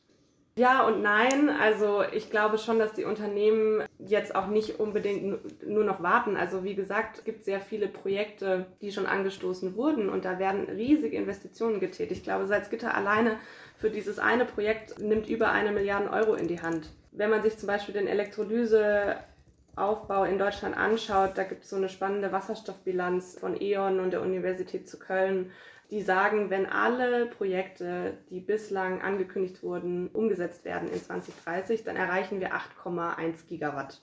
Speaker 3: Ja und nein. Also ich glaube schon, dass die Unternehmen jetzt auch nicht unbedingt nur noch warten. Also wie gesagt, es gibt sehr viele Projekte, die schon angestoßen wurden und da werden riesige Investitionen getätigt. Ich glaube, Salzgitter alleine für dieses eine Projekt nimmt über eine Milliarde Euro in die Hand. Wenn man sich zum Beispiel den Elektrolyseaufbau in Deutschland anschaut, da gibt es so eine spannende Wasserstoffbilanz von E.ON und der Universität zu Köln die sagen, wenn alle Projekte, die bislang angekündigt wurden, umgesetzt werden in 2030, dann erreichen wir 8,1 Gigawatt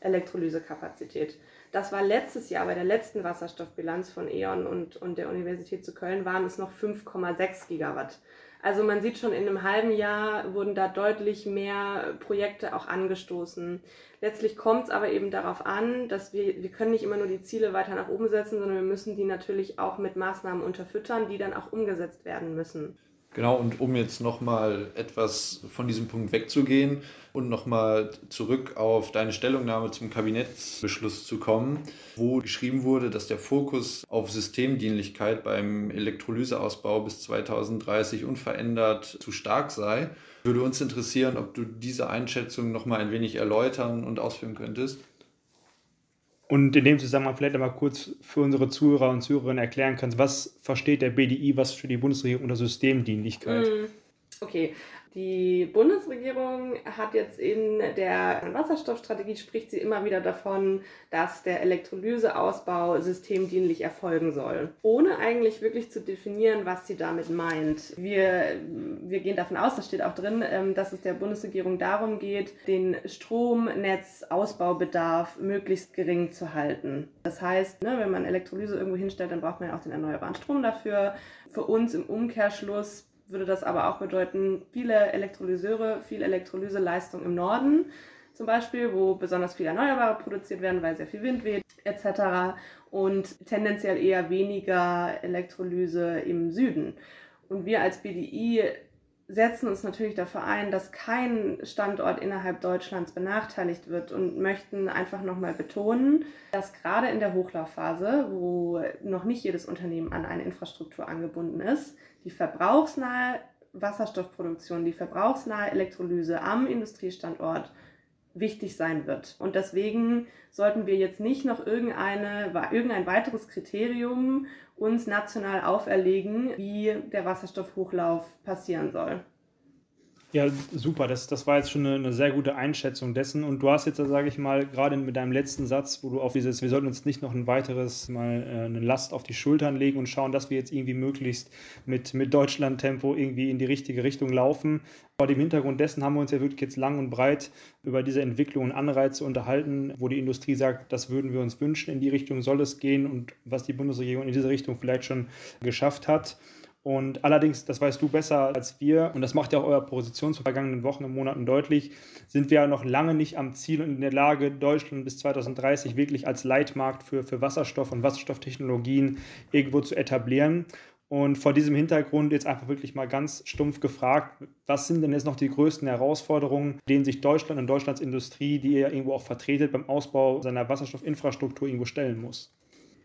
Speaker 3: Elektrolysekapazität. Das war letztes Jahr bei der letzten Wasserstoffbilanz von E.ON und, und der Universität zu Köln waren es noch 5,6 Gigawatt. Also man sieht schon, in einem halben Jahr wurden da deutlich mehr Projekte auch angestoßen. Letztlich kommt es aber eben darauf an, dass wir, wir können nicht immer nur die Ziele weiter nach oben setzen, sondern wir müssen die natürlich auch mit Maßnahmen unterfüttern, die dann auch umgesetzt werden müssen.
Speaker 2: Genau, und um jetzt nochmal etwas von diesem Punkt wegzugehen und nochmal zurück auf deine Stellungnahme zum Kabinettsbeschluss zu kommen, wo geschrieben wurde, dass der Fokus auf Systemdienlichkeit beim Elektrolyseausbau bis 2030 unverändert zu stark sei, würde uns interessieren, ob du diese Einschätzung nochmal ein wenig erläutern und ausführen könntest.
Speaker 1: Und in dem Zusammenhang vielleicht einmal kurz für unsere Zuhörer und Zuhörerinnen erklären kannst, was versteht der BDI, was für die Bundesregierung unter Systemdienlichkeit? Mm,
Speaker 3: okay, die Bundesregierung hat jetzt in der Wasserstoffstrategie spricht sie immer wieder davon, dass der Elektrolyseausbau systemdienlich erfolgen soll, ohne eigentlich wirklich zu definieren, was sie damit meint. Wir, wir gehen davon aus, das steht auch drin, ähm, dass es der Bundesregierung darum geht, den Stromnetzausbaubedarf möglichst gering zu halten. Das heißt, ne, wenn man Elektrolyse irgendwo hinstellt, dann braucht man ja auch den erneuerbaren Strom dafür. Für uns im Umkehrschluss würde das aber auch bedeuten, viele Elektrolyseure, viel Elektrolyseleistung im Norden zum Beispiel, wo besonders viel Erneuerbare produziert werden, weil sehr viel Wind weht etc. Und tendenziell eher weniger Elektrolyse im Süden. Und wir als BDI setzen uns natürlich dafür ein, dass kein Standort innerhalb Deutschlands benachteiligt wird und möchten einfach nochmal betonen, dass gerade in der Hochlaufphase, wo noch nicht jedes Unternehmen an eine Infrastruktur angebunden ist, die verbrauchsnahe Wasserstoffproduktion, die verbrauchsnahe Elektrolyse am Industriestandort wichtig sein wird. Und deswegen sollten wir jetzt nicht noch irgendeine, irgendein weiteres Kriterium uns national auferlegen, wie der Wasserstoffhochlauf passieren soll.
Speaker 1: Ja, super. Das, das war jetzt schon eine, eine sehr gute Einschätzung dessen. Und du hast jetzt, sage ich mal, gerade mit deinem letzten Satz, wo du auf dieses, wir sollten uns nicht noch ein weiteres Mal äh, eine Last auf die Schultern legen und schauen, dass wir jetzt irgendwie möglichst mit, mit Deutschland-Tempo irgendwie in die richtige Richtung laufen. Vor dem Hintergrund dessen haben wir uns ja wirklich jetzt lang und breit über diese Entwicklung und Anreize unterhalten, wo die Industrie sagt, das würden wir uns wünschen, in die Richtung soll es gehen und was die Bundesregierung in diese Richtung vielleicht schon geschafft hat. Und allerdings, das weißt du besser als wir, und das macht ja auch eure Position zu vergangenen Wochen und Monaten deutlich, sind wir ja noch lange nicht am Ziel und in der Lage, Deutschland bis 2030 wirklich als Leitmarkt für, für Wasserstoff und Wasserstofftechnologien irgendwo zu etablieren. Und vor diesem Hintergrund jetzt einfach wirklich mal ganz stumpf gefragt, was sind denn jetzt noch die größten Herausforderungen, denen sich Deutschland und Deutschlands Industrie, die ihr irgendwo auch vertretet, beim Ausbau seiner Wasserstoffinfrastruktur irgendwo stellen muss?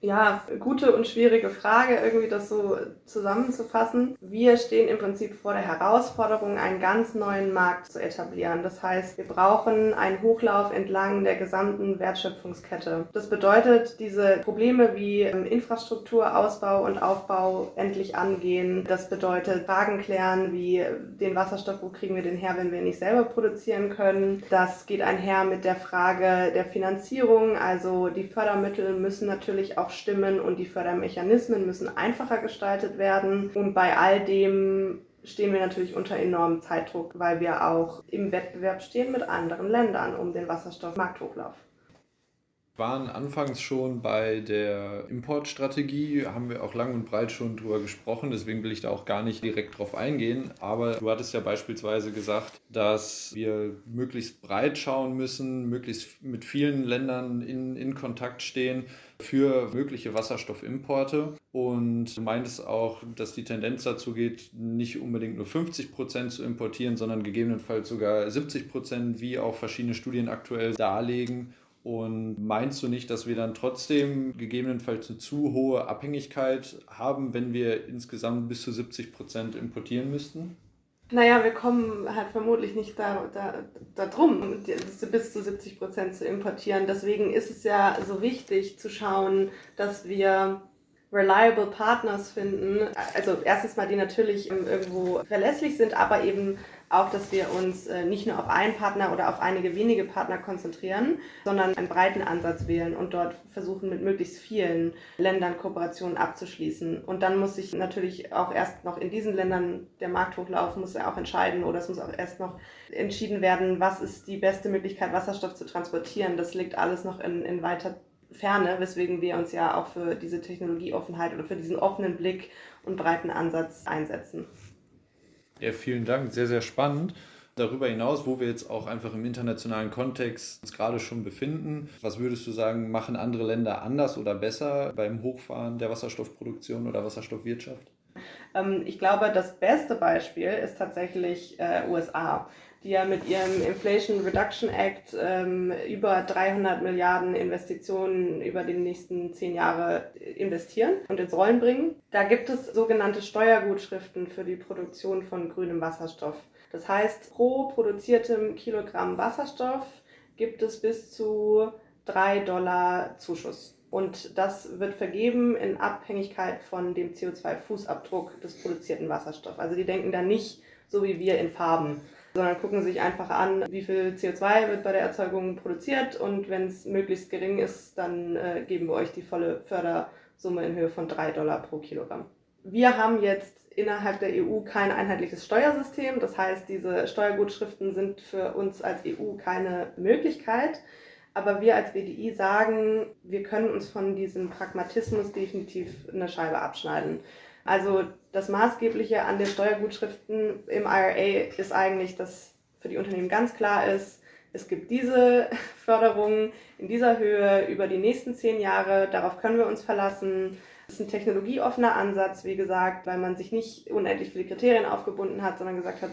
Speaker 3: Ja, gute und schwierige Frage, irgendwie das so zusammenzufassen. Wir stehen im Prinzip vor der Herausforderung, einen ganz neuen Markt zu etablieren. Das heißt, wir brauchen einen Hochlauf entlang der gesamten Wertschöpfungskette. Das bedeutet, diese Probleme wie ähm, Infrastrukturausbau und Aufbau endlich angehen. Das bedeutet, Fragen klären wie den Wasserstoff, wo kriegen wir den her, wenn wir nicht selber produzieren können. Das geht einher mit der Frage der Finanzierung. Also die Fördermittel müssen natürlich auch stimmen und die Fördermechanismen müssen einfacher gestaltet werden. Und bei all dem stehen wir natürlich unter enormem Zeitdruck, weil wir auch im Wettbewerb stehen mit anderen Ländern um den Wasserstoffmarkthochlauf
Speaker 2: waren anfangs schon bei der Importstrategie, haben wir auch lang und breit schon drüber gesprochen, deswegen will ich da auch gar nicht direkt drauf eingehen. Aber du hattest ja beispielsweise gesagt, dass wir möglichst breit schauen müssen, möglichst mit vielen Ländern in, in Kontakt stehen für mögliche Wasserstoffimporte. Und du meintest auch, dass die Tendenz dazu geht, nicht unbedingt nur 50 Prozent zu importieren, sondern gegebenenfalls sogar 70 Prozent, wie auch verschiedene Studien aktuell darlegen. Und meinst du nicht, dass wir dann trotzdem gegebenenfalls eine zu hohe Abhängigkeit haben, wenn wir insgesamt bis zu 70 Prozent importieren müssten?
Speaker 3: Naja, wir kommen halt vermutlich nicht da, da, da drum, bis zu 70 Prozent zu importieren. Deswegen ist es ja so wichtig zu schauen, dass wir reliable Partners finden. Also erstens mal, die natürlich irgendwo verlässlich sind, aber eben auch, dass wir uns äh, nicht nur auf einen Partner oder auf einige wenige Partner konzentrieren, sondern einen breiten Ansatz wählen und dort versuchen, mit möglichst vielen Ländern Kooperationen abzuschließen. Und dann muss sich natürlich auch erst noch in diesen Ländern der Markthochlauf muss ja auch entscheiden oder es muss auch erst noch entschieden werden, was ist die beste Möglichkeit, Wasserstoff zu transportieren. Das liegt alles noch in, in weiter Ferne, weswegen wir uns ja auch für diese Technologieoffenheit oder für diesen offenen Blick und breiten Ansatz einsetzen.
Speaker 2: Ja, vielen Dank, sehr, sehr spannend. Darüber hinaus, wo wir jetzt auch einfach im internationalen Kontext uns gerade schon befinden, was würdest du sagen, machen andere Länder anders oder besser beim Hochfahren der Wasserstoffproduktion oder Wasserstoffwirtschaft?
Speaker 3: Ähm, ich glaube, das beste Beispiel ist tatsächlich äh, USA die ja mit ihrem Inflation Reduction Act ähm, über 300 Milliarden Investitionen über die nächsten zehn Jahre investieren und ins Rollen bringen. Da gibt es sogenannte Steuergutschriften für die Produktion von grünem Wasserstoff. Das heißt, pro produziertem Kilogramm Wasserstoff gibt es bis zu 3 Dollar Zuschuss. Und das wird vergeben in Abhängigkeit von dem CO2-Fußabdruck des produzierten Wasserstoffs. Also die denken da nicht so wie wir in Farben sondern gucken sich einfach an, wie viel CO2 wird bei der Erzeugung produziert und wenn es möglichst gering ist, dann äh, geben wir euch die volle Fördersumme in Höhe von 3 Dollar pro Kilogramm. Wir haben jetzt innerhalb der EU kein einheitliches Steuersystem, das heißt, diese Steuergutschriften sind für uns als EU keine Möglichkeit. Aber wir als BDI sagen, wir können uns von diesem Pragmatismus definitiv eine Scheibe abschneiden. Also das Maßgebliche an den Steuergutschriften im IRA ist eigentlich, dass für die Unternehmen ganz klar ist, es gibt diese Förderung in dieser Höhe über die nächsten zehn Jahre, darauf können wir uns verlassen. Das ist ein technologieoffener Ansatz, wie gesagt, weil man sich nicht unendlich viele Kriterien aufgebunden hat, sondern gesagt hat,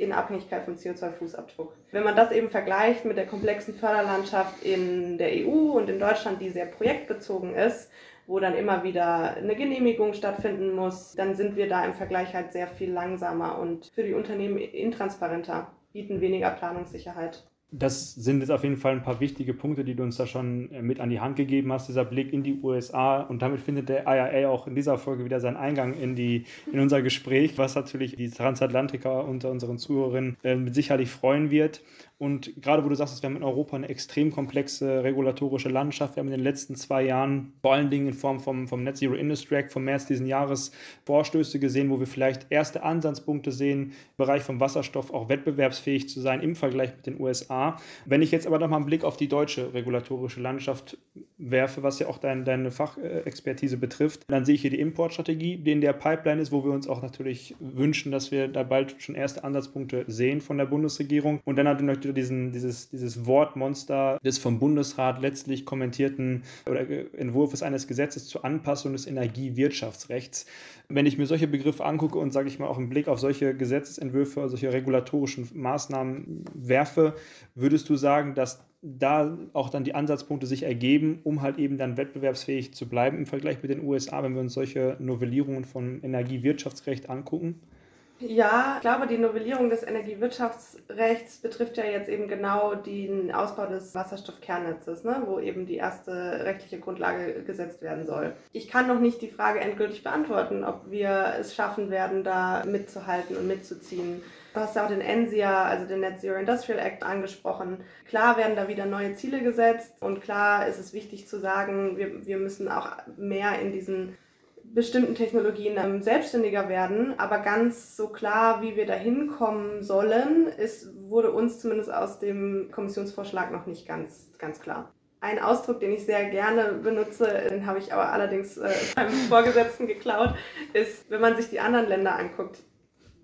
Speaker 3: in Abhängigkeit vom CO2-Fußabdruck. Wenn man das eben vergleicht mit der komplexen Förderlandschaft in der EU und in Deutschland, die sehr projektbezogen ist, wo dann immer wieder eine Genehmigung stattfinden muss, dann sind wir da im Vergleich halt sehr viel langsamer und für die Unternehmen intransparenter, bieten weniger Planungssicherheit.
Speaker 1: Das sind jetzt auf jeden Fall ein paar wichtige Punkte, die du uns da schon äh, mit an die Hand gegeben hast, dieser Blick in die USA. Und damit findet der IRA auch in dieser Folge wieder seinen Eingang in, die, in unser Gespräch, was natürlich die Transatlantiker unter unseren Zuhörern äh, sicherlich freuen wird. Und gerade wo du sagst, wir haben in Europa eine extrem komplexe regulatorische Landschaft. Wir haben in den letzten zwei Jahren vor allen Dingen in Form vom, vom Net Zero Industry Act vom März diesen Jahres Vorstöße gesehen, wo wir vielleicht erste Ansatzpunkte sehen, im Bereich vom Wasserstoff auch wettbewerbsfähig zu sein im Vergleich mit den USA. Wenn ich jetzt aber noch mal einen Blick auf die deutsche regulatorische Landschaft werfe, was ja auch dein, deine Fachexpertise betrifft, dann sehe ich hier die Importstrategie, die in der Pipeline ist, wo wir uns auch natürlich wünschen, dass wir da bald schon erste Ansatzpunkte sehen von der Bundesregierung. Und dann hat natürlich diesen, dieses, dieses Wortmonster des vom Bundesrat letztlich kommentierten oder Entwurfs eines Gesetzes zur Anpassung des Energiewirtschaftsrechts. Wenn ich mir solche Begriffe angucke und, sage ich mal, auch einen Blick auf solche Gesetzesentwürfe, solche regulatorischen Maßnahmen werfe, Würdest du sagen, dass da auch dann die Ansatzpunkte sich ergeben, um halt eben dann wettbewerbsfähig zu bleiben im Vergleich mit den USA, wenn wir uns solche Novellierungen von Energiewirtschaftsrecht angucken?
Speaker 3: Ja, ich glaube, die Novellierung des Energiewirtschaftsrechts betrifft ja jetzt eben genau den Ausbau des Wasserstoffkernnetzes, ne, wo eben die erste rechtliche Grundlage gesetzt werden soll. Ich kann noch nicht die Frage endgültig beantworten, ob wir es schaffen werden, da mitzuhalten und mitzuziehen. Du hast ja auch den NSIA, also den Net Zero Industrial Act, angesprochen. Klar werden da wieder neue Ziele gesetzt und klar ist es wichtig zu sagen, wir, wir müssen auch mehr in diesen bestimmten Technologien ähm, selbstständiger werden, aber ganz so klar, wie wir da hinkommen sollen, ist, wurde uns zumindest aus dem Kommissionsvorschlag noch nicht ganz, ganz klar. Ein Ausdruck, den ich sehr gerne benutze, den habe ich aber allerdings äh, beim Vorgesetzten geklaut, ist, wenn man sich die anderen Länder anguckt,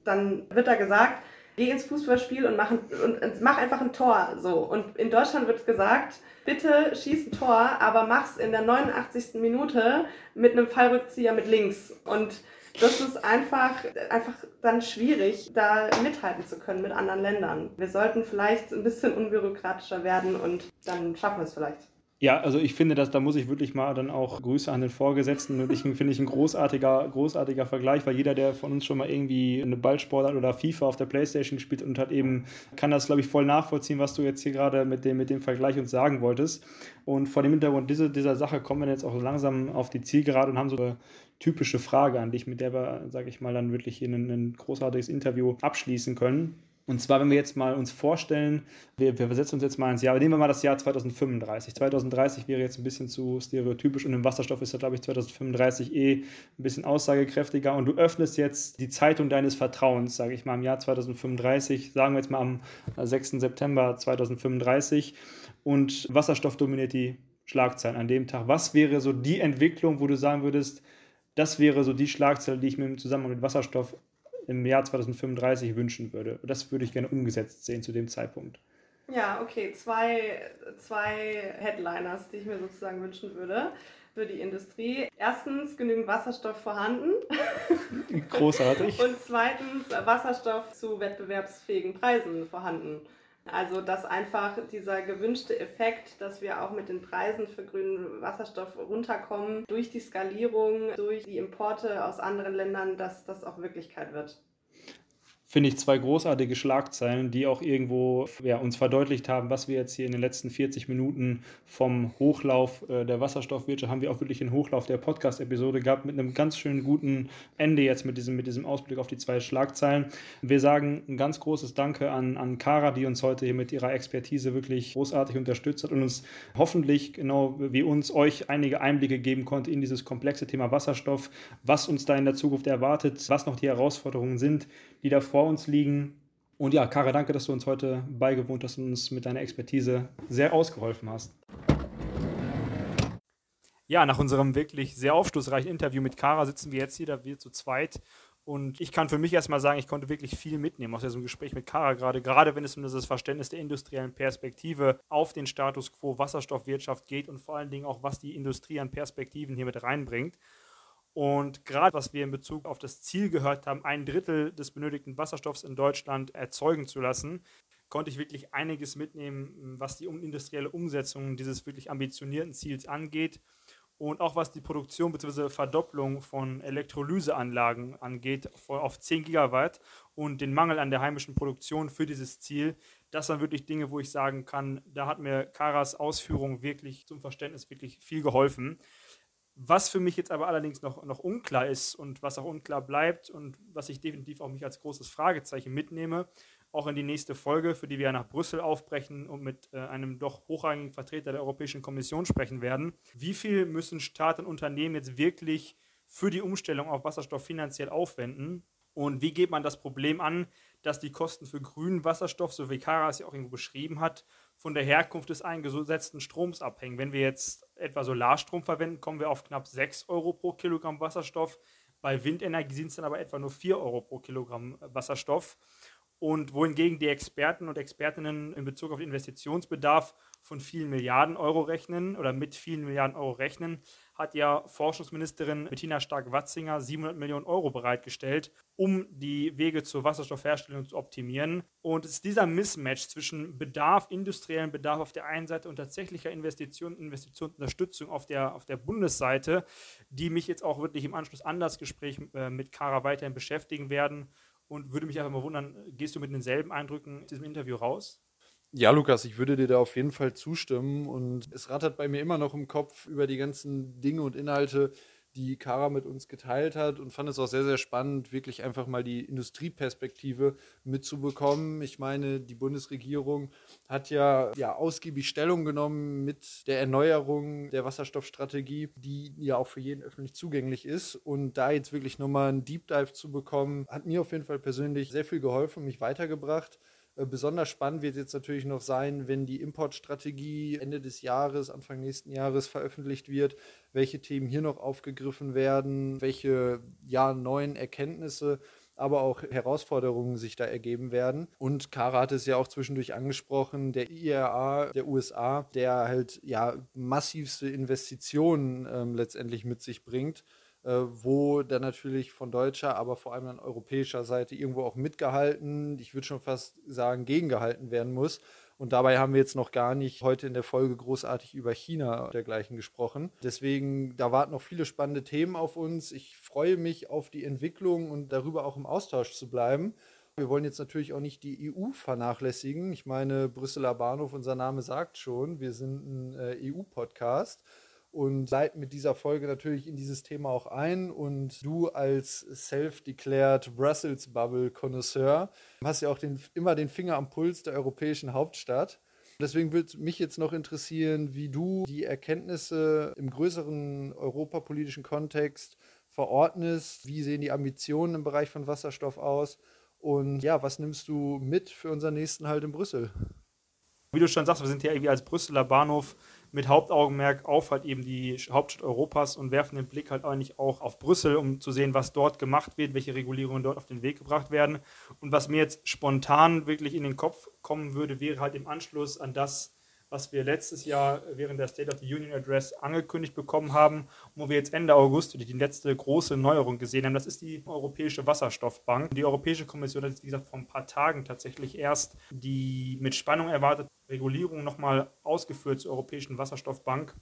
Speaker 3: dann wird da gesagt, geh ins Fußballspiel und mach, und, und mach einfach ein Tor. So. Und in Deutschland wird gesagt, bitte schieß ein Tor, aber mach's in der 89. Minute mit einem Fallrückzieher mit links. Und das ist einfach, einfach dann schwierig, da mithalten zu können mit anderen Ländern. Wir sollten vielleicht ein bisschen unbürokratischer werden und dann schaffen wir es vielleicht.
Speaker 1: Ja, also ich finde, dass da muss ich wirklich mal dann auch Grüße an den Vorgesetzten. Und ich finde ich ein großartiger, großartiger Vergleich, weil jeder, der von uns schon mal irgendwie eine Ballsportart oder FIFA auf der Playstation gespielt und hat eben, kann das, glaube ich, voll nachvollziehen, was du jetzt hier gerade mit dem, mit dem Vergleich uns sagen wolltest. Und vor dem Hintergrund dieser, dieser Sache kommen wir jetzt auch langsam auf die Zielgerade und haben so eine typische Frage an dich, mit der wir, sage ich mal, dann wirklich hier ein großartiges Interview abschließen können. Und zwar, wenn wir jetzt mal uns vorstellen, wir, wir versetzen uns jetzt mal ins Jahr, nehmen wir mal das Jahr 2035. 2030 wäre jetzt ein bisschen zu stereotypisch und im Wasserstoff ist ja, glaube ich, 2035 eh ein bisschen aussagekräftiger. Und du öffnest jetzt die Zeitung deines Vertrauens, sage ich mal, im Jahr 2035, sagen wir jetzt mal am 6. September 2035. Und Wasserstoff dominiert die Schlagzeilen an dem Tag. Was wäre so die Entwicklung, wo du sagen würdest, das wäre so die Schlagzeile, die ich mir im Zusammenhang mit Wasserstoff im Jahr 2035 wünschen würde. Das würde ich gerne umgesetzt sehen zu dem Zeitpunkt.
Speaker 3: Ja, okay. Zwei, zwei Headliners, die ich mir sozusagen wünschen würde für die Industrie. Erstens genügend Wasserstoff vorhanden.
Speaker 1: Großartig.
Speaker 3: Und zweitens Wasserstoff zu wettbewerbsfähigen Preisen vorhanden. Also, dass einfach dieser gewünschte Effekt, dass wir auch mit den Preisen für grünen Wasserstoff runterkommen, durch die Skalierung, durch die Importe aus anderen Ländern, dass das auch Wirklichkeit wird
Speaker 1: finde ich, zwei großartige Schlagzeilen, die auch irgendwo ja, uns verdeutlicht haben, was wir jetzt hier in den letzten 40 Minuten vom Hochlauf äh, der Wasserstoffwirtschaft haben wir auch wirklich einen Hochlauf der Podcast-Episode gehabt mit einem ganz schönen guten Ende jetzt mit diesem, mit diesem Ausblick auf die zwei Schlagzeilen. Wir sagen ein ganz großes Danke an, an Kara, die uns heute hier mit ihrer Expertise wirklich großartig unterstützt hat und uns hoffentlich, genau wie uns, euch einige Einblicke geben konnte in dieses komplexe Thema Wasserstoff, was uns da in der Zukunft erwartet, was noch die Herausforderungen sind, die da vor uns liegen. Und ja, Kara, danke, dass du uns heute beigewohnt hast und uns mit deiner Expertise sehr ausgeholfen hast. Ja, nach unserem wirklich sehr aufschlussreichen Interview mit Kara sitzen wir jetzt hier, da wir zu zweit. Und ich kann für mich erstmal sagen, ich konnte wirklich viel mitnehmen aus diesem Gespräch mit Kara gerade, gerade wenn es um das Verständnis der industriellen Perspektive auf den Status quo Wasserstoffwirtschaft geht und vor allen Dingen auch, was die Industrie an Perspektiven hier mit reinbringt. Und gerade was wir in Bezug auf das Ziel gehört haben, ein Drittel des benötigten Wasserstoffs in Deutschland erzeugen zu lassen, konnte ich wirklich einiges mitnehmen, was die industrielle Umsetzung dieses wirklich ambitionierten Ziels angeht und auch was die Produktion bzw. Verdopplung von Elektrolyseanlagen angeht auf 10 Gigawatt und den Mangel an der heimischen Produktion für dieses Ziel. Das waren wirklich Dinge, wo ich sagen kann, da hat mir Karas Ausführung wirklich zum Verständnis wirklich viel geholfen. Was für mich jetzt aber allerdings noch, noch unklar ist und was auch unklar bleibt und was ich definitiv auch mich als großes Fragezeichen mitnehme, auch in die nächste Folge, für die wir nach Brüssel aufbrechen und mit äh, einem doch hochrangigen Vertreter der Europäischen Kommission sprechen werden. Wie viel müssen Staaten und Unternehmen jetzt wirklich für die Umstellung auf Wasserstoff finanziell aufwenden? Und wie geht man das Problem an, dass die Kosten für grünen Wasserstoff, so wie Kara es ja auch irgendwo beschrieben hat, von der Herkunft des eingesetzten Stroms abhängen. Wenn wir jetzt etwa Solarstrom verwenden, kommen wir auf knapp 6 Euro pro Kilogramm Wasserstoff. Bei Windenergie sind es dann aber etwa nur 4 Euro pro Kilogramm Wasserstoff. Und wohingegen die Experten und Expertinnen in Bezug auf Investitionsbedarf von vielen Milliarden Euro rechnen oder mit vielen Milliarden Euro rechnen, hat ja Forschungsministerin Bettina Stark-Watzinger 700 Millionen Euro bereitgestellt, um die Wege zur Wasserstoffherstellung zu optimieren. Und es ist dieser Mismatch zwischen Bedarf, industriellen Bedarf auf der einen Seite und tatsächlicher Investition, Investitionsunterstützung auf der, auf der Bundesseite, die mich jetzt auch wirklich im Anschluss an das Gespräch äh, mit Kara weiterhin beschäftigen werden. Und würde mich einfach mal wundern, gehst du mit denselben Eindrücken in diesem Interview raus?
Speaker 2: Ja, Lukas, ich würde dir da auf jeden Fall zustimmen. Und es rattert bei mir immer noch im Kopf über die ganzen Dinge und Inhalte, die Kara mit uns geteilt hat und fand es auch sehr, sehr spannend, wirklich einfach mal die Industrieperspektive mitzubekommen. Ich meine, die Bundesregierung hat ja, ja ausgiebig Stellung genommen mit der Erneuerung der Wasserstoffstrategie, die ja auch für jeden öffentlich zugänglich ist. Und da jetzt wirklich nochmal einen Deep Dive zu bekommen, hat mir auf jeden Fall persönlich sehr viel geholfen, mich weitergebracht. Äh, besonders spannend wird jetzt natürlich noch sein, wenn die Importstrategie Ende des Jahres, Anfang nächsten Jahres veröffentlicht wird, welche Themen hier noch aufgegriffen werden, welche ja, neuen Erkenntnisse aber auch Herausforderungen sich da ergeben werden. Und Kara hat es ja auch zwischendurch angesprochen, der IRA der USA, der halt ja massivste Investitionen ähm, letztendlich mit sich bringt wo dann natürlich von deutscher, aber vor allem an europäischer Seite irgendwo auch mitgehalten, ich würde schon fast sagen, gegengehalten werden muss. Und dabei haben wir jetzt noch gar nicht heute in der Folge großartig über China und dergleichen gesprochen. Deswegen, da warten noch viele spannende Themen auf uns. Ich freue mich auf die Entwicklung und darüber auch im Austausch zu bleiben. Wir wollen jetzt natürlich auch nicht die EU vernachlässigen. Ich meine, Brüsseler Bahnhof, unser Name sagt schon, wir sind ein äh, EU-Podcast und leiten mit dieser Folge natürlich in dieses Thema auch ein. Und du als self-declared Brussels Bubble Connoisseur hast ja auch den, immer den Finger am Puls der europäischen Hauptstadt. Deswegen würde mich jetzt noch interessieren, wie du die Erkenntnisse im größeren europapolitischen Kontext verordnest. Wie sehen die Ambitionen im Bereich von Wasserstoff aus? Und ja, was nimmst du mit für unseren nächsten Halt in Brüssel?
Speaker 1: Wie du schon sagst, wir sind ja irgendwie als Brüsseler Bahnhof mit Hauptaugenmerk auf halt eben die Hauptstadt Europas und werfen den Blick halt eigentlich auch auf Brüssel, um zu sehen, was dort gemacht wird, welche Regulierungen dort auf den Weg gebracht werden. Und was mir jetzt spontan wirklich in den Kopf kommen würde, wäre halt im Anschluss an das, was wir letztes Jahr während der State of the Union Address angekündigt bekommen haben, wo wir jetzt Ende August die letzte große Neuerung gesehen haben. Das ist die Europäische Wasserstoffbank. Die Europäische Kommission hat jetzt, wie gesagt, vor ein paar Tagen tatsächlich erst die mit Spannung erwartete Regulierung nochmal ausgeführt zur Europäischen Wasserstoffbank.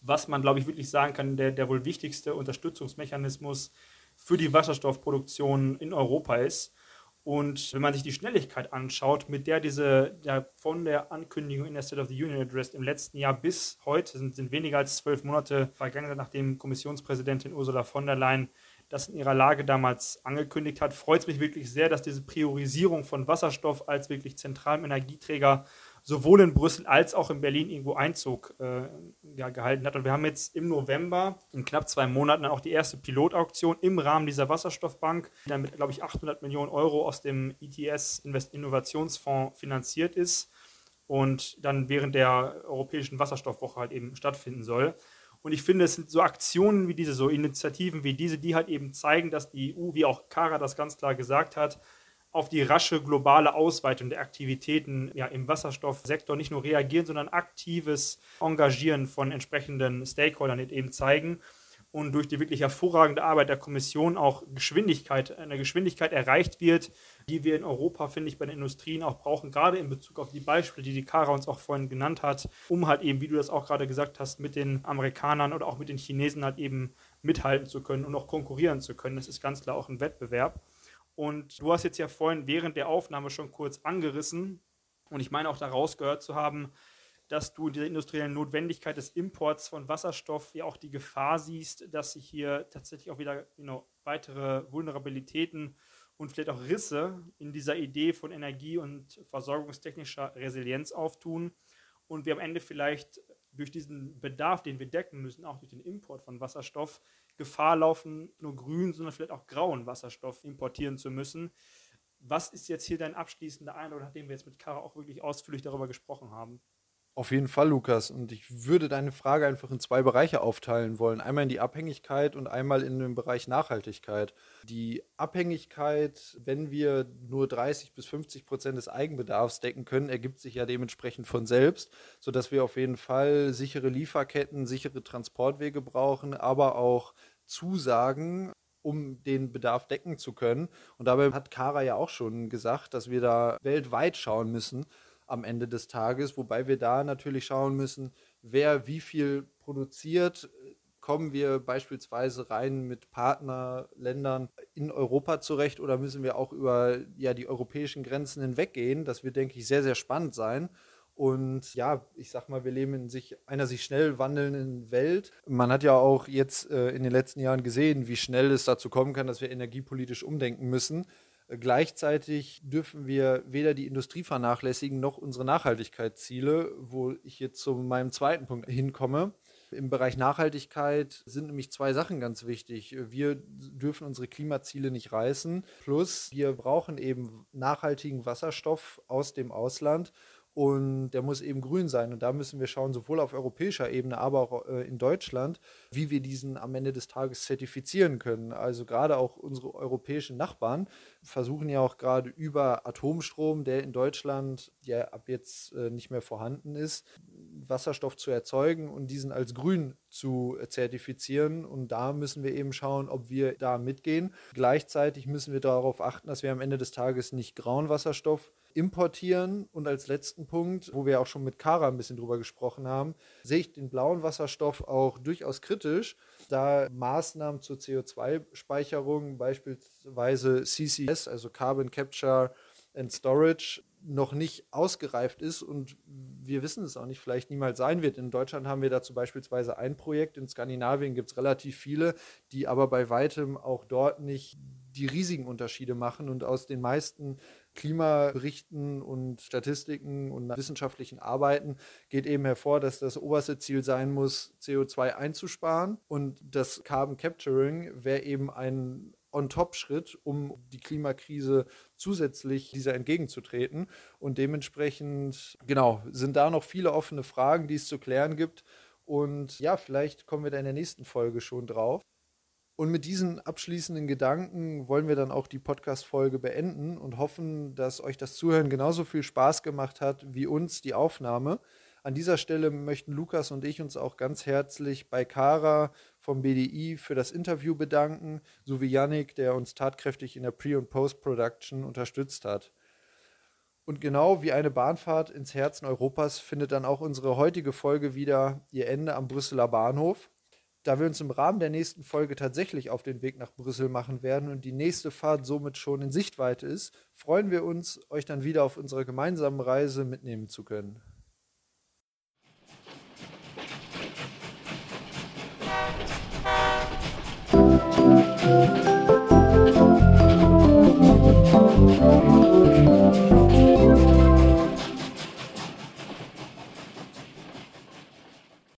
Speaker 1: Was man, glaube ich, wirklich sagen kann, der, der wohl wichtigste Unterstützungsmechanismus für die Wasserstoffproduktion in Europa ist. Und wenn man sich die Schnelligkeit anschaut, mit der diese ja, von der Ankündigung in der State of the Union Address im letzten Jahr bis heute sind, sind weniger als zwölf Monate vergangen, nachdem Kommissionspräsidentin Ursula von der Leyen das in ihrer Lage damals angekündigt hat, freut es mich wirklich sehr, dass diese Priorisierung von Wasserstoff als wirklich zentralem Energieträger sowohl in Brüssel als auch in Berlin irgendwo Einzug äh, ja, gehalten hat. Und wir haben jetzt im November, in knapp zwei Monaten, dann auch die erste Pilotauktion im Rahmen dieser Wasserstoffbank, die dann mit, glaube ich, 800 Millionen Euro aus dem ETS Invest Innovationsfonds finanziert ist und dann während der Europäischen Wasserstoffwoche halt eben stattfinden soll. Und ich finde, es sind so Aktionen wie diese, so Initiativen wie diese, die halt eben zeigen, dass die EU, wie auch Kara das ganz klar gesagt hat, auf die rasche globale Ausweitung der Aktivitäten ja, im Wasserstoffsektor nicht nur reagieren, sondern aktives Engagieren von entsprechenden Stakeholdern eben zeigen und durch die wirklich hervorragende Arbeit der Kommission auch Geschwindigkeit, eine Geschwindigkeit erreicht wird, die wir in Europa, finde ich, bei den Industrien auch brauchen, gerade in Bezug auf die Beispiele, die die Kara uns auch vorhin genannt hat, um halt eben, wie du das auch gerade gesagt hast, mit den Amerikanern oder auch mit den Chinesen halt eben mithalten zu können und auch konkurrieren zu können. Das ist ganz klar auch ein Wettbewerb. Und du hast jetzt ja vorhin während der Aufnahme schon kurz angerissen, und ich meine auch daraus gehört zu haben, dass du in dieser industriellen Notwendigkeit des Imports von Wasserstoff ja auch die Gefahr siehst, dass sich hier tatsächlich auch wieder you know, weitere Vulnerabilitäten und vielleicht auch Risse in dieser Idee von Energie- und versorgungstechnischer Resilienz auftun. Und wir am Ende vielleicht durch diesen Bedarf, den wir decken müssen, auch durch den Import von Wasserstoff, Gefahr laufen, nur grün, sondern vielleicht auch grauen Wasserstoff importieren zu müssen. Was ist jetzt hier dein abschließender Eindruck, nachdem wir jetzt mit Kara auch wirklich ausführlich darüber gesprochen haben?
Speaker 2: Auf jeden Fall, Lukas. Und ich würde deine Frage einfach in zwei Bereiche aufteilen wollen. Einmal in die Abhängigkeit und einmal in den Bereich Nachhaltigkeit. Die Abhängigkeit, wenn wir nur 30 bis 50 Prozent des Eigenbedarfs decken können, ergibt sich ja dementsprechend von selbst, sodass wir auf jeden Fall sichere Lieferketten, sichere Transportwege brauchen, aber auch Zusagen um den Bedarf decken zu können. Und dabei hat Kara ja auch schon gesagt, dass wir da weltweit schauen müssen am Ende des Tages, wobei wir da natürlich schauen müssen, wer wie viel produziert. Kommen wir beispielsweise rein mit Partnerländern in Europa zurecht oder müssen wir auch über ja, die europäischen Grenzen hinweggehen? Das wird, denke ich, sehr, sehr spannend sein. Und ja, ich sag mal, wir leben in sich, einer sich schnell wandelnden Welt. Man hat ja auch jetzt äh, in den letzten Jahren gesehen, wie schnell es dazu kommen kann, dass wir energiepolitisch umdenken müssen. Gleichzeitig dürfen wir weder die Industrie vernachlässigen noch unsere Nachhaltigkeitsziele, wo ich jetzt zu meinem zweiten Punkt hinkomme. Im Bereich Nachhaltigkeit sind nämlich zwei Sachen ganz wichtig. Wir dürfen unsere Klimaziele nicht reißen. Plus, wir brauchen eben nachhaltigen Wasserstoff aus dem Ausland und der muss eben grün sein. Und da müssen wir schauen, sowohl auf europäischer Ebene, aber auch äh, in Deutschland, wie wir diesen am Ende des Tages zertifizieren können. Also gerade auch unsere europäischen Nachbarn versuchen ja auch gerade über Atomstrom, der in Deutschland ja ab jetzt äh, nicht mehr vorhanden ist, Wasserstoff zu erzeugen und diesen als grün zu zertifizieren. Und da müssen wir eben schauen, ob wir da mitgehen. Gleichzeitig müssen wir darauf achten, dass wir am Ende des Tages nicht grauen Wasserstoff importieren. Und als letzten Punkt, wo wir auch schon mit Kara ein bisschen drüber gesprochen haben, sehe ich den blauen Wasserstoff auch durchaus kritisch, da Maßnahmen zur CO2-Speicherung, beispielsweise CCS, also Carbon Capture and Storage, noch nicht ausgereift ist und wir wissen es auch nicht, vielleicht niemals sein wird. In Deutschland haben wir dazu beispielsweise ein Projekt, in Skandinavien gibt es relativ viele, die aber bei weitem auch dort nicht die riesigen Unterschiede machen und aus den meisten Klimaberichten und Statistiken und wissenschaftlichen Arbeiten geht eben hervor, dass das oberste Ziel sein muss, CO2 einzusparen und das Carbon Capturing wäre eben ein On-Top-Schritt, um die Klimakrise zusätzlich dieser entgegenzutreten. Und dementsprechend, genau, sind da noch viele offene Fragen, die es zu klären gibt. Und ja, vielleicht kommen wir da in der nächsten Folge schon drauf. Und mit diesen abschließenden Gedanken wollen wir dann auch die Podcast-Folge beenden und hoffen, dass euch das Zuhören genauso viel Spaß gemacht hat wie uns die Aufnahme. An dieser Stelle möchten Lukas und ich uns auch ganz herzlich bei Kara vom BDI für das Interview bedanken, sowie Yannick, der uns tatkräftig in der Pre- und Post-Production unterstützt hat. Und genau wie eine Bahnfahrt ins Herzen Europas findet dann auch unsere heutige Folge wieder ihr Ende am Brüsseler Bahnhof. Da wir uns im Rahmen der nächsten Folge tatsächlich auf den Weg nach Brüssel machen werden und die nächste Fahrt somit schon in Sichtweite ist, freuen wir uns, euch dann wieder auf unserer gemeinsamen Reise mitnehmen zu können.